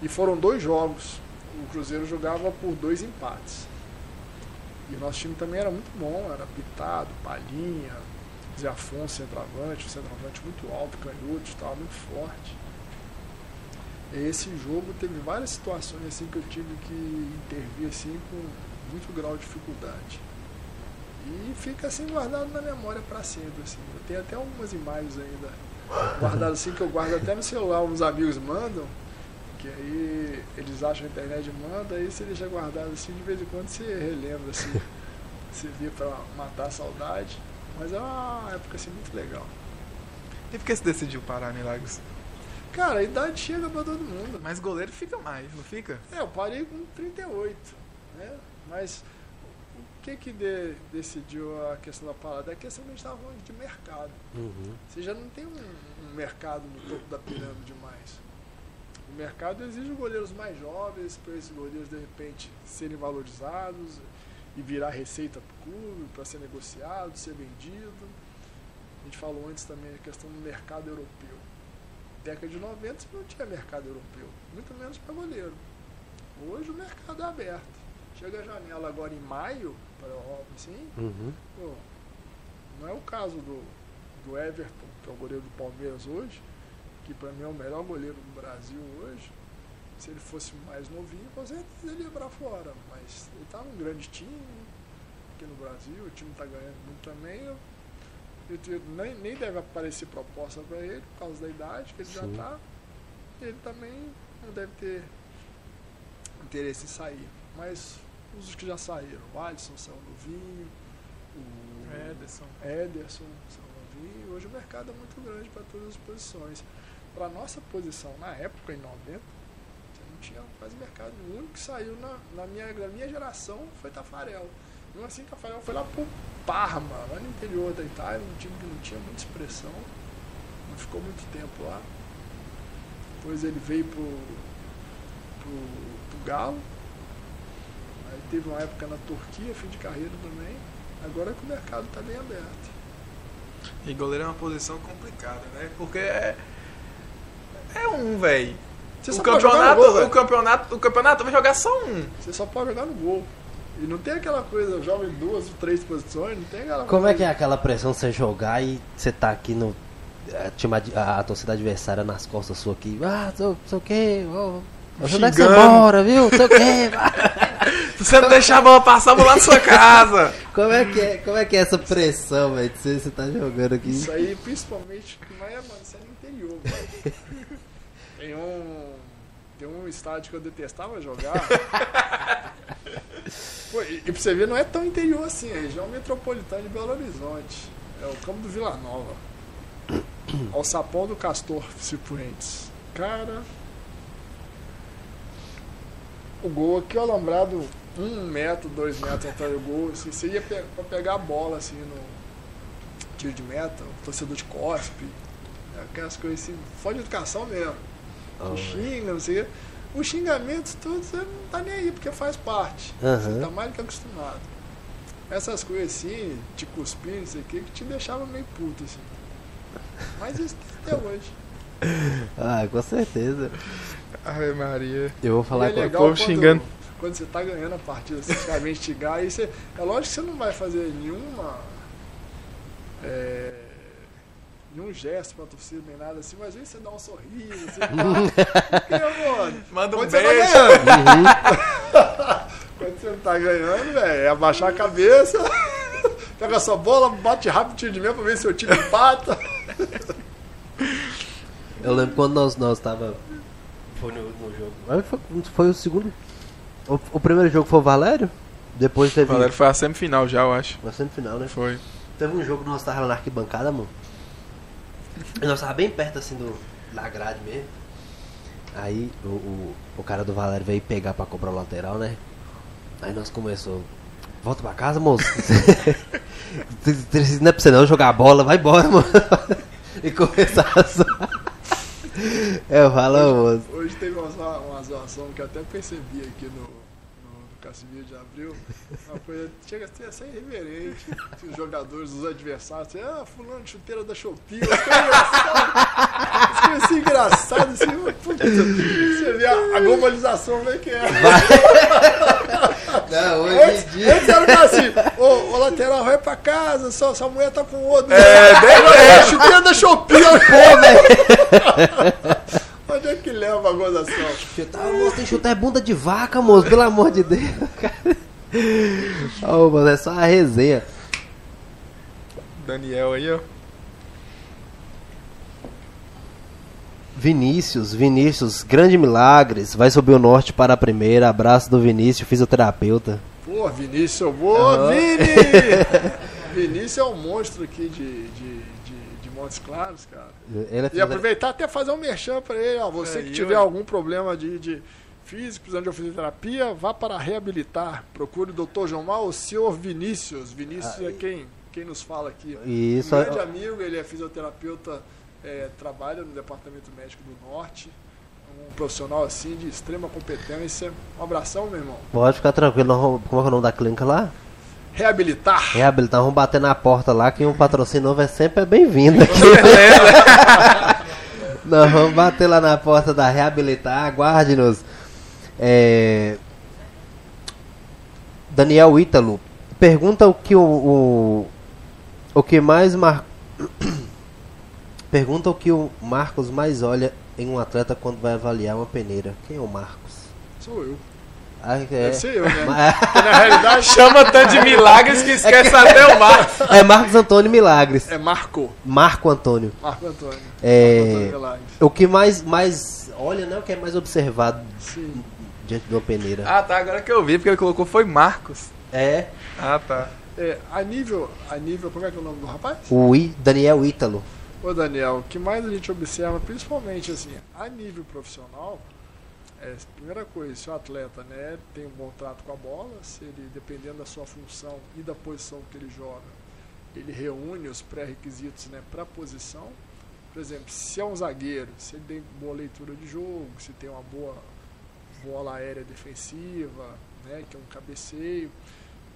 E foram dois jogos. O Cruzeiro jogava por dois empates. E o nosso time também era muito bom, era Pitado, Palhinha, Zé Afonso, centroavante, centroavante muito alto, canhoto, estava muito forte. Esse jogo teve várias situações assim que eu tive que intervir assim com muito grau de dificuldade. E fica assim guardado na memória para sempre assim. Eu tenho até algumas imagens ainda guardadas assim que eu guardo até no celular, uns amigos mandam, que aí eles acham a internet manda, aí você deixa guardado assim, de vez em quando você relembra assim. Você vê para matar a saudade. Mas é uma época assim muito legal. E por que você decidiu parar, Milagres? Cara, a idade chega pra todo mundo. Mas goleiro fica mais, não fica? É, eu parei com 38, né? Mas o que que de- decidiu a questão da parada? É a questão que a gente estava falando de mercado. Uhum. Você já não tem um, um mercado no topo da pirâmide mais. O mercado exige goleiros mais jovens, para esses goleiros de repente serem valorizados e virar receita para o clube, para ser negociado, ser vendido. A gente falou antes também a questão do mercado europeu. Década de 90 você não tinha mercado europeu, muito menos para goleiro. Hoje o mercado é aberto. Chega a janela agora em maio, para a Europa, assim, Uhum. Pô, não é o caso do, do Everton, que é o goleiro do Palmeiras hoje, que para mim é o melhor goleiro do Brasil hoje. Se ele fosse mais novinho, com certeza ele ia para fora. Mas ele tá num grande time aqui no Brasil, o time tá ganhando muito também. Eu, eu nem, nem deve aparecer proposta para ele por causa da idade que ele já Sim. tá. Ele também não deve ter interesse em sair. Mas os que já saíram, o Alisson saiu novinho, o Ederson. Ederson saiu novinho. Hoje o mercado é muito grande para todas as posições. Para nossa posição na época, em 90, você não tinha quase mercado. O único que saiu na, na minha, na minha geração foi Tafarel. Mesmo assim, Tafarel foi lá pro Parma, lá no interior da Itália, um time que não tinha muita expressão. Não ficou muito tempo lá. Depois ele veio pro, pro, pro Galo. Aí teve uma época na Turquia, fim de carreira também. Agora que o mercado está bem aberto. E goleiro é uma posição complicada, né? Porque é. É um, velho. Você O só pode jogar no campeonato, gol, o campeonato, o campeonato vai jogar só um. Você só pode jogar no gol. E não tem aquela coisa, eu jogo em duas ou três posições, não tem aquela Como é coisa. que é aquela pressão você jogar e você tá aqui no. A, time ad- a, a torcida adversária nas costas sua aqui. Ah, sei sei o que. Vai ser Xingando. embora, viu? Sei o que. Se você não deixar a bola passar, vou lá na sua casa. Como é que é, como é, que é essa pressão, velho? de Você, você tá jogando aqui. Isso aí, principalmente, não é, mano, isso é no interior, velho. tem um. Tem um estádio que eu detestava jogar. Pô, e, e pra você ver, não é tão interior assim, é região metropolitana de Belo Horizonte. É o campo do Vila Nova. Ao sapão do Castor Cipuentes. Cara. O gol aqui, o alambrado, um metro, dois metros atrás do gol. Assim, você ia pe pra pegar a bola assim no tiro de meta, o torcedor de cospe, aquelas coisas assim, fora de educação mesmo. Oh, xinga, não sei o quê. Os xingamentos todos você não tá nem aí, porque faz parte. Aham. Você tá mais do que acostumado. Essas coisas assim, te cuspir, não sei o que, que te deixava meio puto, assim. Mas isso até hoje. Ah, com certeza. Ave Maria. Eu vou falar E é com legal povo xingando. quando você tá ganhando a partida, você ficar bem instigar, aí você. É lógico que você não vai fazer nenhuma. é, nenhum gesto pra torcida, nem nada assim, mas às vezes você dá um sorriso, assim, pá. Porque, mano, Manda um quando você tá beijo. ganhando, quando você não tá ganhando, velho, é abaixar a cabeça, pega a sua bola, bate rápido, tiro de meia pra ver se o time empata. Eu lembro quando nós, nós tava Foi no, no jogo. Foi, foi o segundo. O, o primeiro jogo foi o Valério? Depois O teve. Valério foi a semifinal já, eu acho. Na semifinal, né? Foi. Teve um jogo que nós tava na arquibancada, mano. Nós tava bem perto assim do, da grade mesmo. Aí o, o, o cara do Valério veio pegar pra cobrar o lateral, né? Aí nós começou. Volta pra casa, moço. Não é pra você não jogar a bola, vai embora, mano. E começar a zoar. Eu falo, moço. Hoje teve uma, uma zoação que eu até percebi aqui no Casimiro de Abril. Uma coisa chega a ser até irreverente. Os jogadores, os adversários, assim, ah, fulano chuteira da Shopee. Isso foi engraçado. Isso assim engraçado. Assim, puta, você vê a, a globalização, como é que é. Não, Antes, antes era assim, ô, ô lateral, vai pra casa, sua, sua mulher tá com outro. É, bem é, chuteira da Shopee. Pô, velho. Onde é que leva a gozação? Chutar, moço, tem que chutar é bunda de vaca, moço, pelo amor de Deus. Ô, mano, é só a resenha. Daniel aí, ó. Vinícius, Vinícius, grande milagres. Vai subir o norte para a primeira. Abraço do Vinícius, fisioterapeuta. Pô, Vinícius, boa, Aham. Vini! Vinícius é um monstro aqui de, de Montes Claros, cara. Ele é E aproveitar até fazer um merchan pra ele, ó. Você Aí, que tiver ué. algum problema de, de físico, precisando de fisioterapia, vá para reabilitar. Procure o Dr. João Mal, o senhor Vinícius. Vinícius é quem, quem nos fala aqui. Isso, um grande ó, amigo, ele é fisioterapeuta, é, trabalha no Departamento Médico do Norte. Um profissional assim de extrema competência. Um abração, meu irmão. pode ficar tranquilo. Como é que é o nome da clínica lá? Reabilitar. Reabilitar, vamos bater na porta lá que um patrocínio novo é sempre bem-vindo aqui. Nós vamos bater lá na porta da Reabilitar, aguarde-nos. É, Daniel Ítalo, pergunta o que o, o, o que mais mar... Pergunta o que o Marcos mais olha em um atleta quando vai avaliar uma peneira. Quem é o Marcos? Sou eu. Ah, é, Deve ser eu, né? Ma- Porque na realidade Chama tanto de milagres que esquece até o Marcos. é Marcos Antônio Milagres. é Marco. Marco Antônio. Marco Antônio. É, Marco Antônio Milagres. O que mais, mais olha, né? O que é mais observado Sim. diante de uma peneira. Ah, tá. Agora que eu vi, porque ele colocou foi Marcos. É Ah, tá. É, a nível, a nível, como é que é o nome do rapaz? o I, Daniel Ítalo. Ô Daniel, o que mais a gente observa, principalmente assim, a nível profissional, é, primeira coisa, se o atleta né, tem um bom trato com a bola, se ele, dependendo da sua função e da posição que ele joga, ele reúne os pré-requisitos né, para a posição. Por exemplo, se é um zagueiro, se ele tem boa leitura de jogo, se tem uma boa bola aérea defensiva, né, que é um cabeceio,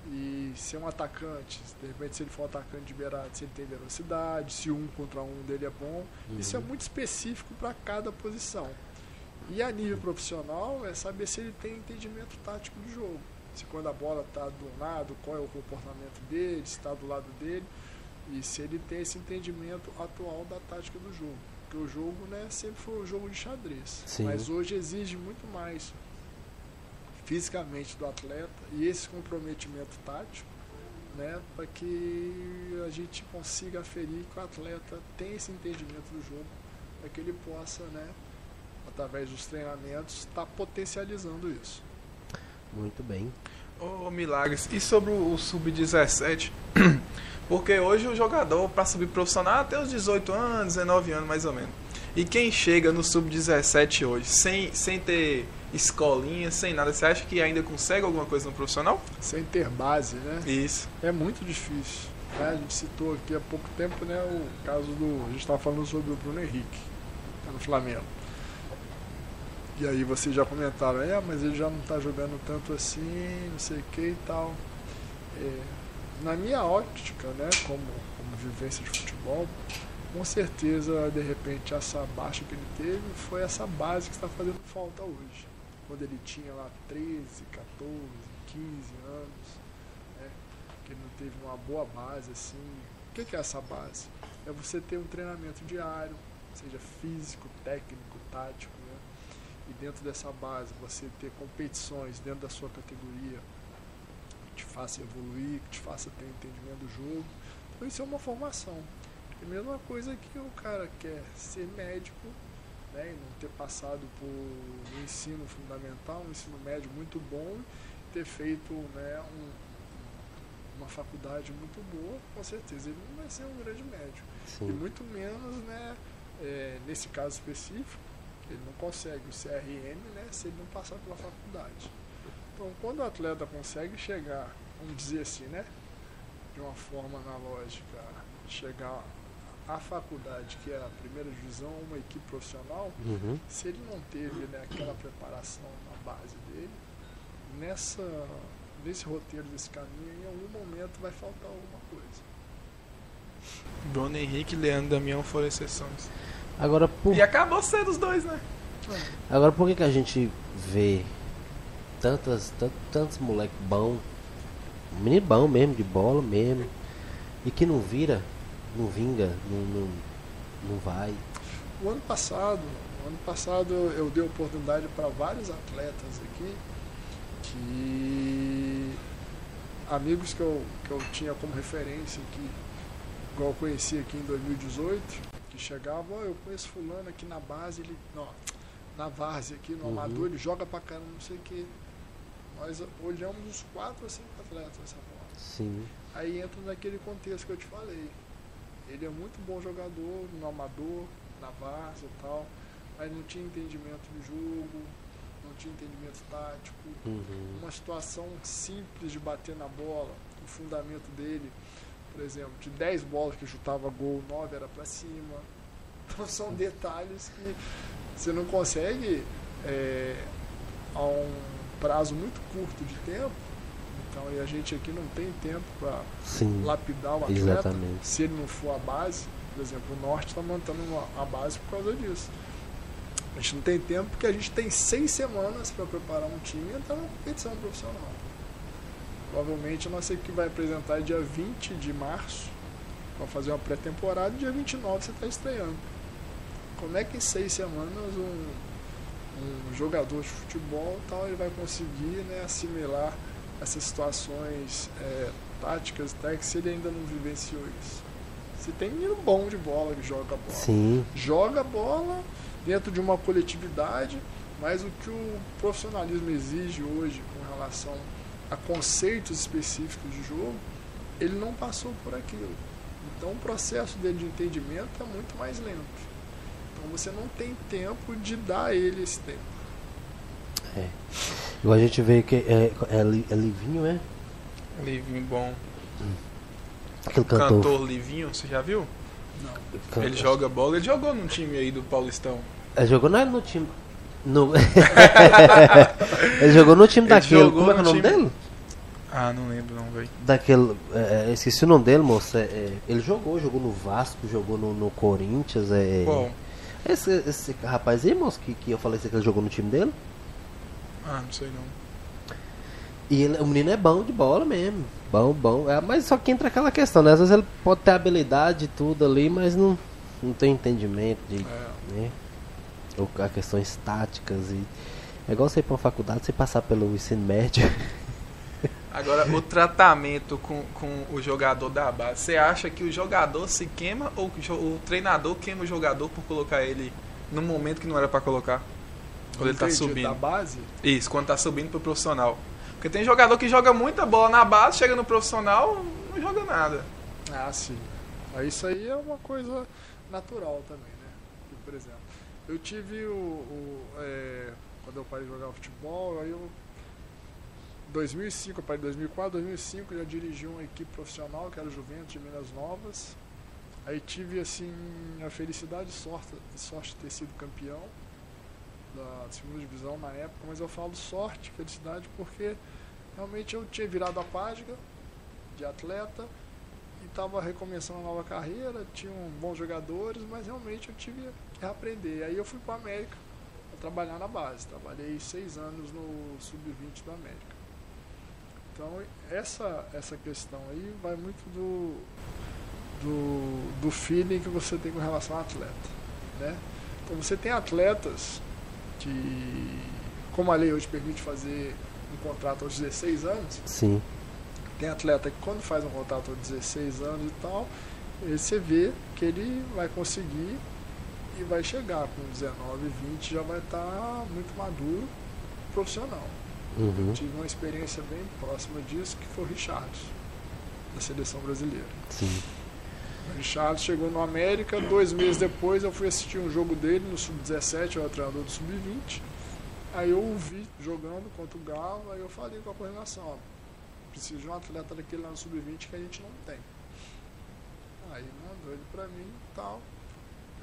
e se é um atacante, de repente se ele for um atacante de beirada, se ele tem velocidade, se um contra um dele é bom, isso é muito específico para cada posição. E a nível profissional é saber se ele tem entendimento tático do jogo. Se quando a bola está do lado, qual é o comportamento dele, se está do lado dele, e se ele tem esse entendimento atual da tática do jogo. Porque o jogo né, sempre foi um jogo de xadrez. Sim. Mas hoje exige muito mais fisicamente do atleta e esse comprometimento tático né, para que a gente consiga aferir que o atleta tem esse entendimento do jogo para que ele possa, né, através dos treinamentos, estar potencializando isso. Muito bem. Ô, Milagres, e sobre o o sub-17? Porque hoje o jogador, para subir profissional, tem uns 18 anos, 19 anos mais ou menos. E quem chega no sub-17 hoje, sem, sem ter escolinha, sem nada, você acha que ainda consegue alguma coisa no profissional? Sem ter base, né? Isso. É muito difícil. né? A gente citou aqui há pouco tempo né, o caso do. A gente estava falando sobre o Bruno Henrique, tá no Flamengo. E aí vocês já comentaram, é, mas ele já não está jogando tanto assim, não sei o que e tal. É, na minha ótica, né, como, como vivência de futebol, com certeza, de repente, essa baixa que ele teve foi essa base que está fazendo falta hoje. Quando ele tinha lá 13, 14, 15 anos, né, que ele não teve uma boa base assim. O que que é essa base? É você ter um treinamento diário, seja físico, técnico, tático? E dentro dessa base você ter competições dentro da sua categoria que te faça evoluir, que te faça ter entendimento do jogo. Então isso é uma formação. É a mesma coisa que o cara quer ser médico, né, e não ter passado por um ensino fundamental, um ensino médio muito bom, ter feito né, um, uma faculdade muito boa, com certeza ele não vai ser um grande médico. E Sim. muito menos, né, é, nesse caso específico, ele não consegue o CRM né, se ele não passar pela faculdade. Então, quando o atleta consegue chegar, vamos dizer assim, né, de uma forma analógica, chegar à faculdade, que é a primeira divisão, uma equipe profissional, Uhum. se ele não teve né, aquela preparação na base dele, nessa, nesse roteiro desse caminho, em algum momento vai faltar alguma coisa. Bruno Henrique e Leandro Damião foram exceções. Agora, por, E acabou sendo os dois, né? agora, por que, que a gente vê tantas, tan- tantos moleque bom, menino bom mesmo, de bola mesmo, e que não vira, não vinga, não, não, não vai? O ano passado, o ano passado eu dei oportunidade para vários atletas aqui que amigos que eu, que eu tinha como referência aqui, igual eu conheci aqui em 2018, que chegavam, "Ó, eu conheço fulano aqui na base, ele, não, na várzea aqui, no Uhum. amador, ele joga pra caramba, não sei o que. Nós olhamos uns quatro ou cinco atletas nessa bola. Sim. Aí entra naquele contexto que eu te falei. Ele é muito bom jogador no amador, na várzea e tal, mas não tinha entendimento do jogo, não tinha entendimento tático. Uhum. Uma situação simples de bater na bola, o fundamento dele, por exemplo, de 10 bolas que chutava gol, 9 era pra cima. Então são detalhes que você não consegue é, a um prazo muito curto de tempo. Então, e a gente aqui não tem tempo para Sim. lapidar o atleta Exatamente. se ele não for a base. Por exemplo, o Norte está mantendo uma, a base por causa disso. A gente não tem tempo porque a gente tem seis semanas para preparar um time e entrar numa competição profissional. Provavelmente a nossa equipe vai apresentar dia 20 de março para fazer uma pré-temporada e dia 29 você está estreando. Como é que em seis semanas um, um jogador de futebol tal, ele vai conseguir né, assimilar essas situações é, táticas, técnicas, se ele ainda não vivenciou isso? Se tem menino bom de bola que joga bola Sim. joga bola dentro de uma coletividade, mas o que o profissionalismo exige hoje com relação a conceitos específicos de jogo, ele não passou por aquilo. Então o processo dele de entendimento é muito mais lento. Então você não tem tempo de dar a ele esse tempo. Igual a gente vê que é, é, é Livinho, é? Livinho bom. Aquele cantor. Cantor Livinho, você já viu? Não. Ele joga bola, ele jogou num time aí do Paulistão. Ele jogou não, no time. No... ele jogou no time Ele daquele. Como é que é o no nome time- dele? Ah, não lembro não, velho. Daquele. É, é, esqueci o nome dele, moço. É, é, ele jogou, jogou no Vasco, jogou no, no Corinthians. É, Qual? esse, esse rapaz aí, moço, que, que eu falei que ele jogou no time dele. Ah, não sei não. E ele- o menino é bom de bola mesmo. Bom, bom. É, mas só que entra aquela questão, né? Às vezes ele pode ter habilidade e tudo ali, mas não, não tem entendimento de. É, Né? Ou a questões táticas e. É igual você ir pra uma faculdade, você passar pelo ensino médio. Agora, o tratamento com, com o jogador da base. Você acha que o jogador se queima ou o treinador queima o jogador por colocar ele no momento que não era pra colocar? Quando ele tá entendi, subindo. Da base, Isso, quando tá subindo pro profissional. Porque tem jogador que joga muita bola na base, chega no profissional, não joga nada. Ah, sim. Isso aí é uma coisa natural também, né? Porque, por exemplo, eu tive o. o, é, quando eu parei de jogar futebol, aí eu. 2005, eu parei em 2004, 2005 eu já dirigi uma equipe profissional que era o Juventus de Minas Novas. Aí tive assim a felicidade e sorte, sorte de ter sido campeão da segunda divisão na época, mas eu falo sorte, felicidade, porque realmente eu tinha virado a página de atleta e estava recomeçando uma nova carreira, tinham bons jogadores, mas realmente eu tive aprender. Aí eu fui para a América para trabalhar na base. Trabalhei seis anos no sub-20 da América. Então essa essa questão aí vai muito do, do do feeling que você tem com relação ao atleta, né? Então você tem atletas que, como a lei hoje permite fazer um contrato aos 16 anos, Sim. tem atleta que quando faz um contrato aos 16 anos e tal, você vê que ele vai conseguir e vai chegar com 19, 20, já vai estar muito maduro, profissional. Uhum. Tive uma experiência bem próxima disso, que foi o Richardson, da seleção brasileira. Sim. O Richardson chegou no América, dois meses depois eu fui assistir um jogo dele no Sub-17, eu era treinador do Sub-20. Aí eu o vi jogando contra o Galo, aí eu falei com a coordenação, ó, preciso de um atleta daquele lá no Sub-20 que a gente não tem. Aí mandou ele pra mim e tal.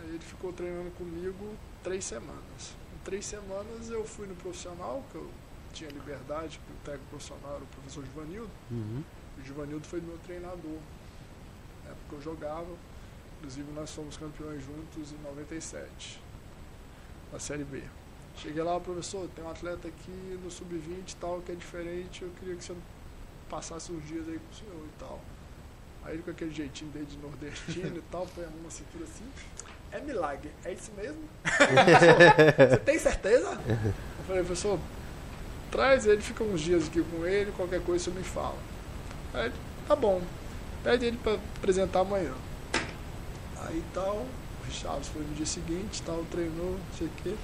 Aí ele ficou treinando comigo três semanas. Em três semanas eu fui no profissional, que eu tinha liberdade, que o técnico profissional era o professor Givanildo. Uhum. O Givanildo foi meu treinador. Na época eu jogava. Inclusive nós fomos campeões juntos em 97, na Série B. Cheguei lá, professor, tem um atleta aqui no Sub-20 e tal, que é diferente, eu queria que você passasse uns dias aí com o senhor e tal. Aí ele com aquele jeitinho dele de nordestino e tal, põe a mão na cintura assim. É milagre, é isso mesmo? Você tem certeza? Eu falei, professor, traz ele, fica uns dias aqui com ele, qualquer coisa você me fala. Aí ele, tá bom, pede ele pra apresentar amanhã. Aí tal, o Richard foi no dia seguinte, tal, treinou, não sei o quê.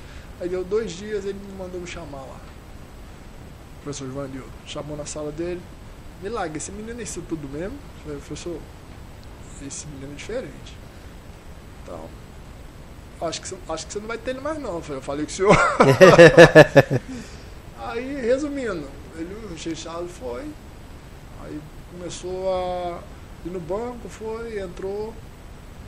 Aí deu dois dias, ele me mandou me chamar lá. O professor Ivanildo chamou na sala dele. Milagre, esse menino é isso tudo mesmo? Eu falei, professor, esse menino é diferente. Então, acho que, você, acho que você não vai ter ele mais não. Eu falei, eu falei com o senhor. aí, resumindo, ele, o Richard foi, aí começou a ir no banco, foi, entrou,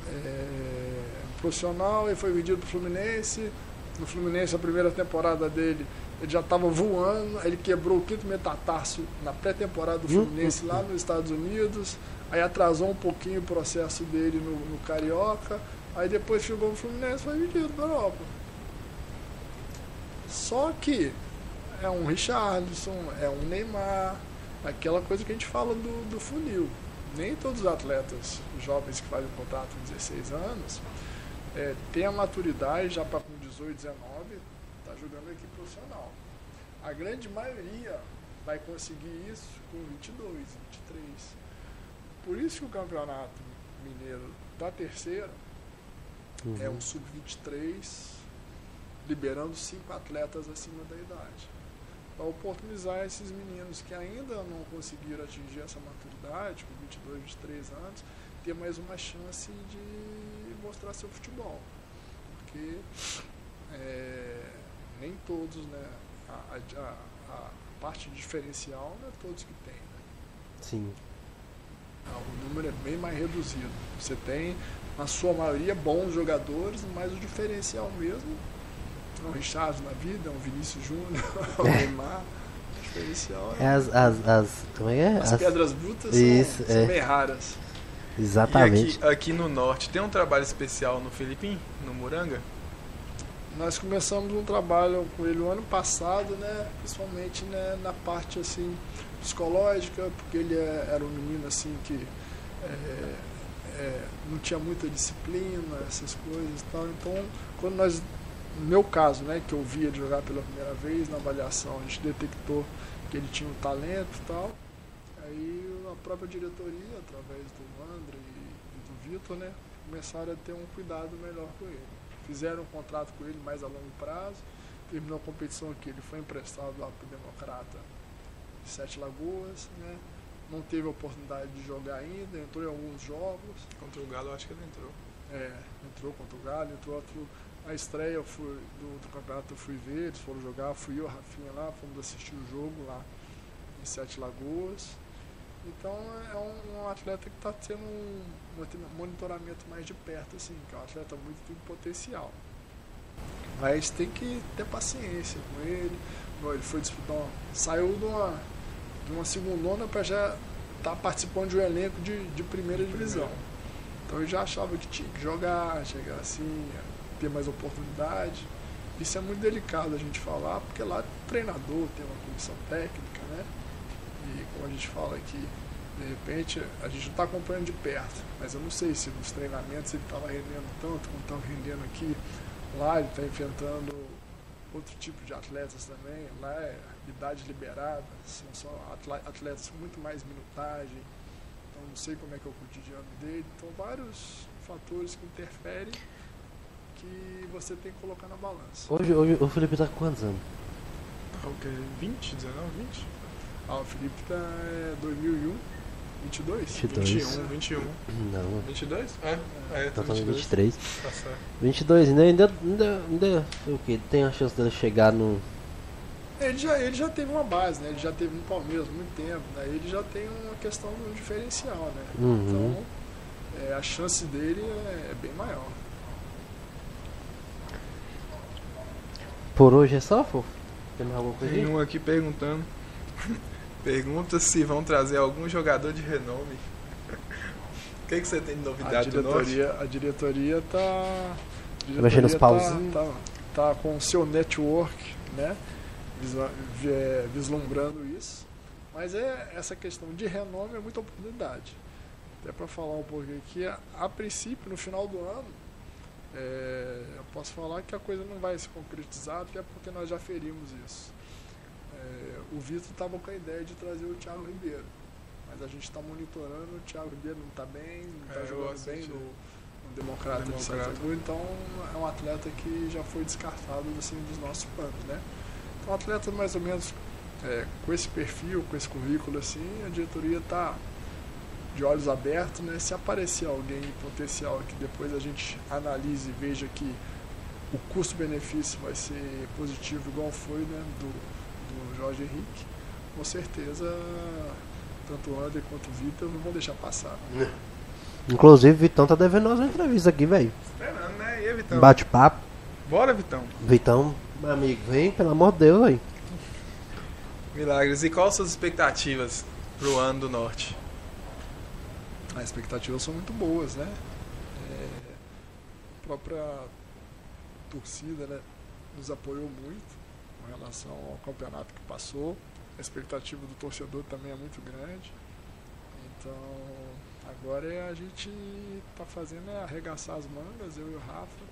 é, profissional, e foi vendido para o Fluminense. No Fluminense, a primeira temporada dele, ele já estava voando, ele quebrou o quinto metatarso na pré-temporada do Fluminense lá nos Estados Unidos, aí atrasou um pouquinho o processo dele no, no Carioca, aí depois chegou no Fluminense e foi vendido para Europa. Só que é um Richarlison, é um Neymar, aquela coisa que a gente fala do, do funil. Nem todos os atletas jovens que fazem contrato com 16 anos é, têm a maturidade já para com 18, 19, está jogando aqui profissional. A grande maioria vai conseguir isso com 22, 23. Por isso que o campeonato mineiro da terceira Uhum. é um sub-23 liberando cinco atletas acima da idade. Para oportunizar esses meninos que ainda não conseguiram atingir essa maturidade, com 22, 23 anos, ter mais uma chance de mostrar seu futebol. Porque é, nem todos, né, a, a, a, parte diferencial não é todos que tem. Né? Sim. O número é bem mais reduzido. Você tem, na sua maioria, bons jogadores, mas o diferencial mesmo é um Richard na vida, é um Vinícius Júnior, é um Neymar. O diferencial é. É as, as, as. Como é é? As As- pedras brutas Isso, são, são é. meio raras. Exatamente. E aqui, aqui no norte, tem um trabalho especial no Filipim, no Muranga? Nós começamos um trabalho com ele o ano passado, né, principalmente né, na parte assim psicológica, porque ele é- era um menino assim que é, é, não tinha muita disciplina, essas coisas e tal. Então, quando nós, no meu caso, né, que eu via ele jogar pela primeira vez na avaliação, a gente detectou que ele tinha um talento e tal. Aí a própria diretoria, através do André e, e do Vitor, né, começaram a ter um cuidado melhor com ele. Fizeram um contrato com ele mais a longo prazo, terminou a competição aqui, ele foi emprestado lá para o Democrata de Sete Lagoas, né, não teve oportunidade de jogar ainda, entrou em alguns jogos, Contra o Galo, acho que ele entrou. é, entrou contra o Galo, entrou outro. A estreia eu fui, do, do campeonato eu fui ver, eles foram jogar, fui eu, Rafinha lá, fomos assistir o jogo lá em Sete Lagoas. Então é um, um atleta que está tendo um, monitoramento mais de perto, assim, que é um atleta muito tem potencial. Mas tem que ter paciência com ele. Ele foi disputar, uma- saiu de uma, de uma segundona para já estar participando de um elenco de, de primeira divisão. Então eu já achava que tinha que jogar, chegar assim, ter mais oportunidade. Isso é muito delicado a gente falar, porque lá treinador, tem uma comissão técnica, né? E como a gente fala aqui, de repente a gente não está acompanhando de perto, mas eu não sei se nos treinamentos ele estava rendendo tanto como estava rendendo aqui. Lá ele está enfrentando outro tipo de atletas também, lá é idade liberada, são só atle- atletas com muito mais minutagem, então não sei como é que é o cotidiano dele. Então vários fatores que interferem que você tem que colocar na balança. Hoje, hoje o Felipe tá com quantos anos? Tá o quê? 20, 19, 20? Ah, o Felipe tá é, 2001, 22? 22. 21, 21. Não, 22? É, é, tá tá falando 22. 23. Tá certo. 22, ainda, ainda, ainda, ainda o quê? Tem a chance dele chegar no. Ele já, ele já teve uma base, né? Ele já teve no Palmeiras há muito tempo, né? Ele já tem uma questão do diferencial, né? Uhum. Então, é, a chance dele é, é bem maior. Por hoje é só, fofo? Tem mais alguma coisa? Tem um aqui perguntando. Pergunta se vão trazer algum jogador de renome. O que, que você tem de A novidade do norte? diretoria, a diretoria tá. a mexendo os diretoria pauzinhos. Tá, tá, tá com o seu network, né? Vislumbrando isso. Mas é essa questão de renome é muita oportunidade. Até para falar um pouquinho aqui, a, a princípio, no final do ano, é, eu posso falar que a coisa não vai se concretizar, até porque nós já ferimos isso. É, o Vitor estava com a ideia de trazer o Thiago Ribeiro. Mas a gente está monitorando, o Thiago Ribeiro não está bem, não está É, jogando bem de- no, no Democrata, de Democrata. Santa Cruz, então é um atleta que já foi descartado assim, dos nossos planos, né? Então, um atleta mais ou menos é, com esse perfil, com esse currículo assim, a diretoria está de olhos abertos, né? Se aparecer alguém potencial que depois a gente analise e veja que o custo-benefício vai ser positivo igual foi, né, do Jorge Henrique, com certeza tanto o Ander quanto o Vitor não vão deixar passar. Inclusive, o Vitão tá devendo nós uma entrevista aqui, velho. Esperando, né? E aí, Vitão? Bate-papo. Bora, Vitão. Vitão, meu amigo, vem, pelo amor de Deus, velho. Milagres. E quais suas expectativas pro ano do norte? As expectativas são muito boas, né? É, a própria torcida né, nos apoiou muito relação ao campeonato que passou. A expectativa do torcedor também é muito grande. Então, agora é a gente tá fazendo é arregaçar as mangas, eu e o Rafa,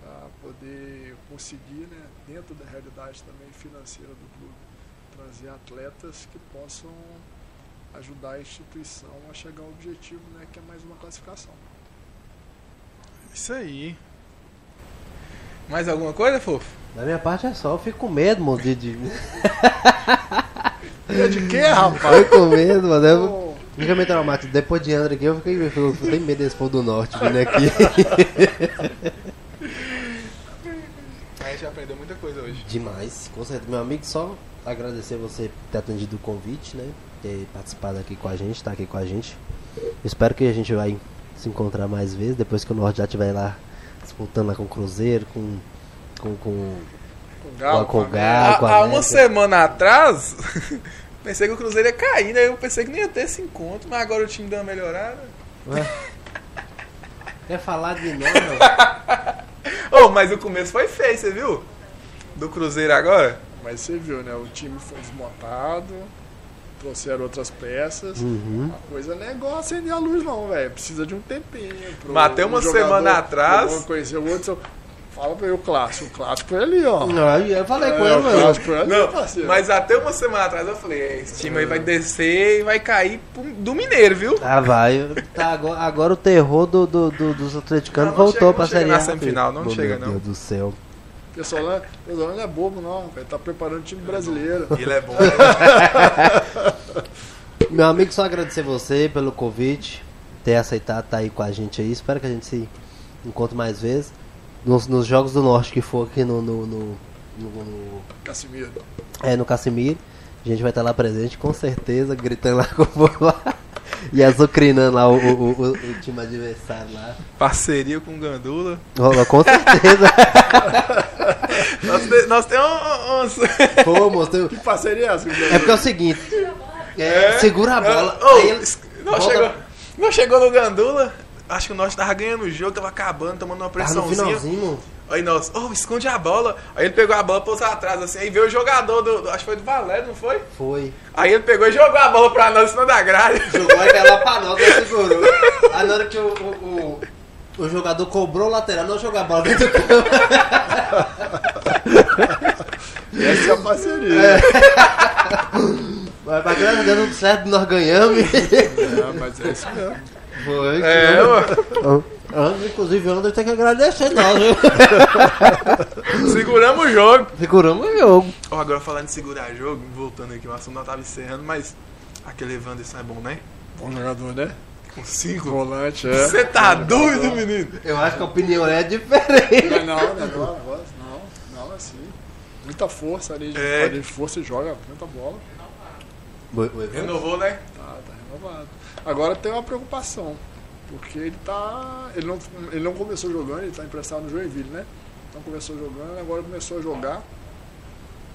para poder conseguir, né, dentro da realidade também financeira do clube, trazer atletas que possam ajudar a instituição a chegar ao objetivo, né, que é mais uma classificação. Isso aí. Mais alguma coisa, fofo? Da minha parte é só, eu fico com medo, mano, de... de... De quê, rapaz? Fico com medo, mano. Eu... Me traumatizei. Depois de André aqui, eu fiquei. Eu, eu tenho medo desse povo do norte vindo aqui. A gente aprendeu muita coisa hoje. Demais, com certeza. Meu amigo, só agradecer você por ter atendido o convite, né? Ter participado aqui com a gente, estar aqui com a gente. Espero que a gente vai se encontrar mais vezes, depois que o Norte já estiver lá disputando lá com o Cruzeiro, com. com, com com galo, Com galo. Com a Há, uma semana atrás, pensei que o Cruzeiro ia cair, né? Eu pensei que não ia ter esse encontro, mas agora o time deu uma melhorada. Ué? Quer falar de novo? Oh, mas o começo foi feio, você viu? Do Cruzeiro agora? Mas você viu, né? O time foi desmontado, trouxeram outras peças. Uhum. A coisa não é igual acender a luz, não, velho. Precisa de um tempinho. pro- Matei uma jogador- semana atrás. conhecer o outro. Fala pra ele o clássico. O clássico foi ali, ó. Aí eu falei com É, ele, o mano. clássico foi ali, Não, parceiro. mas até uma semana atrás eu falei, "É, esse time aí vai descer e vai cair pro- do Mineiro, viu? Ah, vai. Tá, agora, agora o terror do, do- do- dos atleticanos Não, não voltou chega- pra não chega Série na A. semifinal, não Meu chega, não. Deus do céu. O pessoal lá, o pessoal lá não é bobo, não. Velho. Tá preparando o time brasileiro. Ele é bom. Meu amigo, só agradecer você pelo convite, ter aceitado estar aí com a gente aí. Espero que a gente se encontre mais vezes. Nos, nos Jogos do Norte que for aqui no, no, no, no- no- Casimiro. é, no Casimiro. A gente vai estar lá presente, com certeza, gritando lá com o povo lá. E azucrinando lá o, o, o- o time adversário lá. Parceria com o Gandula. Ó, Com certeza. Nós, nós temos um- uns. Pô, moço, Que parceria é essa? É porque é o seguinte. é, segura a bola. Ô, aí ele volta- chegou, não chegou no Gandula. Acho que o Norte tava ganhando o jogo, tava acabando, tomando uma pressãozinha. Aí nós, ô, esconde a bola. Aí ele pegou a bola, pôs atrás assim. Aí veio o jogador do. do- acho que foi do Valério, não foi? Foi. Aí ele pegou e jogou a bola pra nós em cima da grade. Jogou aquela pra nós, nós segurou. Aí na hora que o, o, o, o jogador cobrou o lateral, não jogou a bola dentro do campo. Essa é a parceria. Mas pra graças a Deus deu tudo certo, nós ganhamos. É, mas é isso mesmo. Foi. É. André, inclusive, o André tem que agradecer nós, viu? Seguramos o jogo. Seguramos o jogo. Ó, agora falando de segurar jogo, voltando aqui, o assunto não tava encerrando, mas aquele Evanderson é bom, né? Bom jogador, né? Com cinco. Volante, é. Você tá doido, menino? Eu acho que a opinião é diferente. Não, não, não, não, não, não, é assim. Muita força ali, de, É. de força e joga muita bola. Renovou, né? Tá, tá renovado. Agora tem uma preocupação, porque ele tá. Ele não, ele não começou jogando, ele tá emprestado no Joinville, né? Não começou jogando, agora começou a jogar.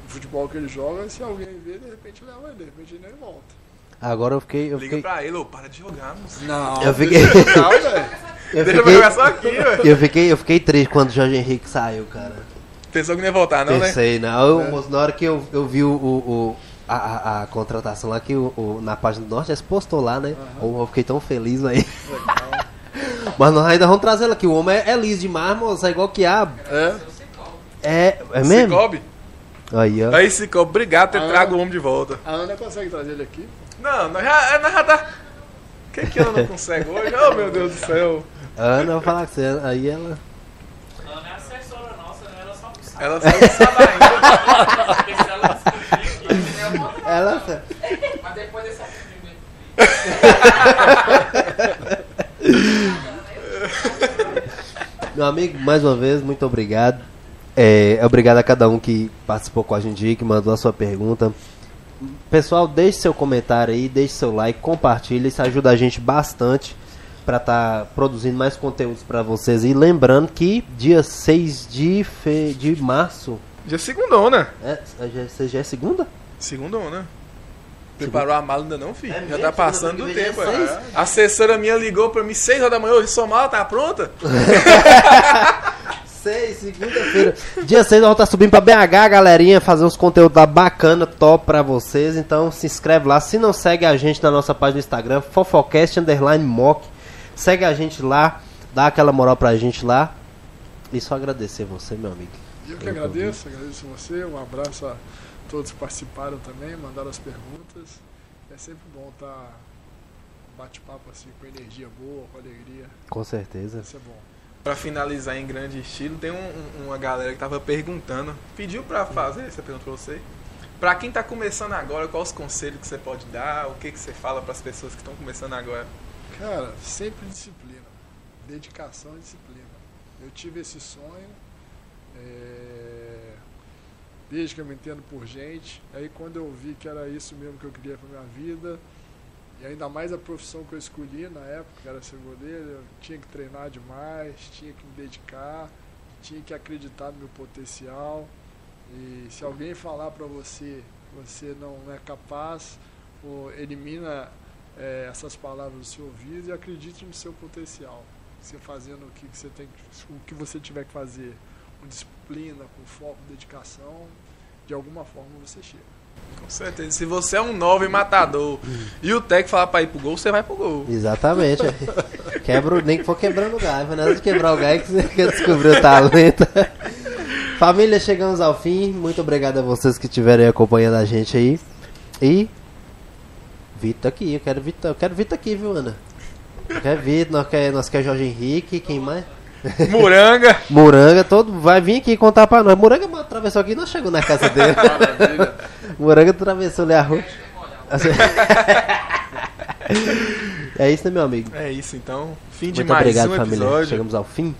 O futebol que ele joga, se alguém ver, de repente leva ele, de repente ele nem volta. Agora eu fiquei. Eu Liga fiquei, pra ele, ô, para de jogar, moço. Não, Eu fiquei- eu Deixa eu fiquei, jogar só aqui, velho. eu fiquei, eu fiquei triste quando o Jorge Henrique saiu, cara. Pensou que não ia voltar, não, né? Pensei, não. Eu, moço, Na hora que eu, eu vi o, o- a, a- a contratação lá, que o, o- na página do Norte, postou lá, né? Eu fiquei tão feliz aí. Mas nós ainda vamos trazer ele aqui. O homem é, é liso demais, moço. É igual que a. É, É, é mesmo? Cicobi. Aí, ó. Aí, Cicobi, obrigado por ter trago o homem de volta. a Ana consegue trazer ele aqui. Não, nós já, nós já tá... O que que ela não consegue hoje? Oh, meu Deus do céu. Ana, eu vou falar com você. Aí ela. Ela não é assessora nossa, né? Ela só sabe. Ela só não sabe ainda. Porque se ela aqui, né, eu boto- Ela. Mas depois desse atendimento. Meu amigo, mais uma vez, muito obrigado. É, obrigado a cada um que participou com a gente que mandou a sua pergunta. Pessoal, deixe seu comentário aí, deixe seu like, compartilhe, isso ajuda a gente bastante para estar produzindo mais conteúdos para vocês. E lembrando que dia 6 de, fe... de março. Já segundona. É, já, você já é segunda? Segundona. Preparou a mala ainda não, filho? É já mesmo? tá passando do Segunda tempo. é é. A assessora minha ligou pra mim 6 horas da manhã. Hoje sua mala tá pronta? 6, segunda-feira. Dia 6 nós vamos estar subindo pra BH, galerinha, fazer uns conteúdos lá bacana, top pra vocês. Então se inscreve lá. Se não segue a gente na nossa página do Instagram, Fofocast Underline Mock. Segue a gente lá, dá aquela moral pra gente lá. E só agradecer você, meu amigo. Eu que agradeço, agradeço você, um abraço a todos que participaram também, mandaram as perguntas. É sempre bom estar bate-papo assim, com energia boa, com alegria. Com certeza. Isso é bom. Pra finalizar em grande estilo, tem um- um- uma galera que tava perguntando, pediu pra fazer essa pergunta pra você. Pra quem tá começando agora, quais os conselhos que você pode dar? O que, que você fala pras pessoas que estão começando agora? Cara, sempre disciplina. Dedicação e disciplina. Eu tive esse sonho, é, desde que eu me entendo por gente. Aí quando eu vi que era isso mesmo que eu queria pra minha vida, e ainda mais a profissão que eu escolhi na época, que era ser goleiro, eu tinha que treinar demais, tinha que me dedicar, tinha que acreditar no meu potencial. E se alguém falar pra você você não é capaz, pô, elimina é, essas palavras do seu ouvido e acredite no seu potencial. Você fazendo o que, você tem, o que você tiver que fazer, com disciplina, com foco, dedicação, de alguma forma você chega. Com certeza. Se você é um 9 matador e o técnico falar pra ir pro gol, você vai pro gol. Exatamente. Quebra, nem que for quebrando o galho, nada de quebrar o galho que você quer descobrir o talento. Família, chegamos ao fim. Muito obrigado a vocês que estiverem acompanhando a gente aí. E. Vitor aqui, eu quero Vitor, eu quero Vitor aqui, viu, Ana? Eu quero Vitor, nós quer, nós quer Jorge Henrique, quem mais? Muranga. Muranga, todo vai vir aqui contar pra nós. Muranga atravessou aqui e nós chegamos na casa dele. Muranga atravessou ali a rua. É isso, né, meu amigo? É isso então. Fim de Muito mais obrigado, um família. episódio. Chegamos ao fim.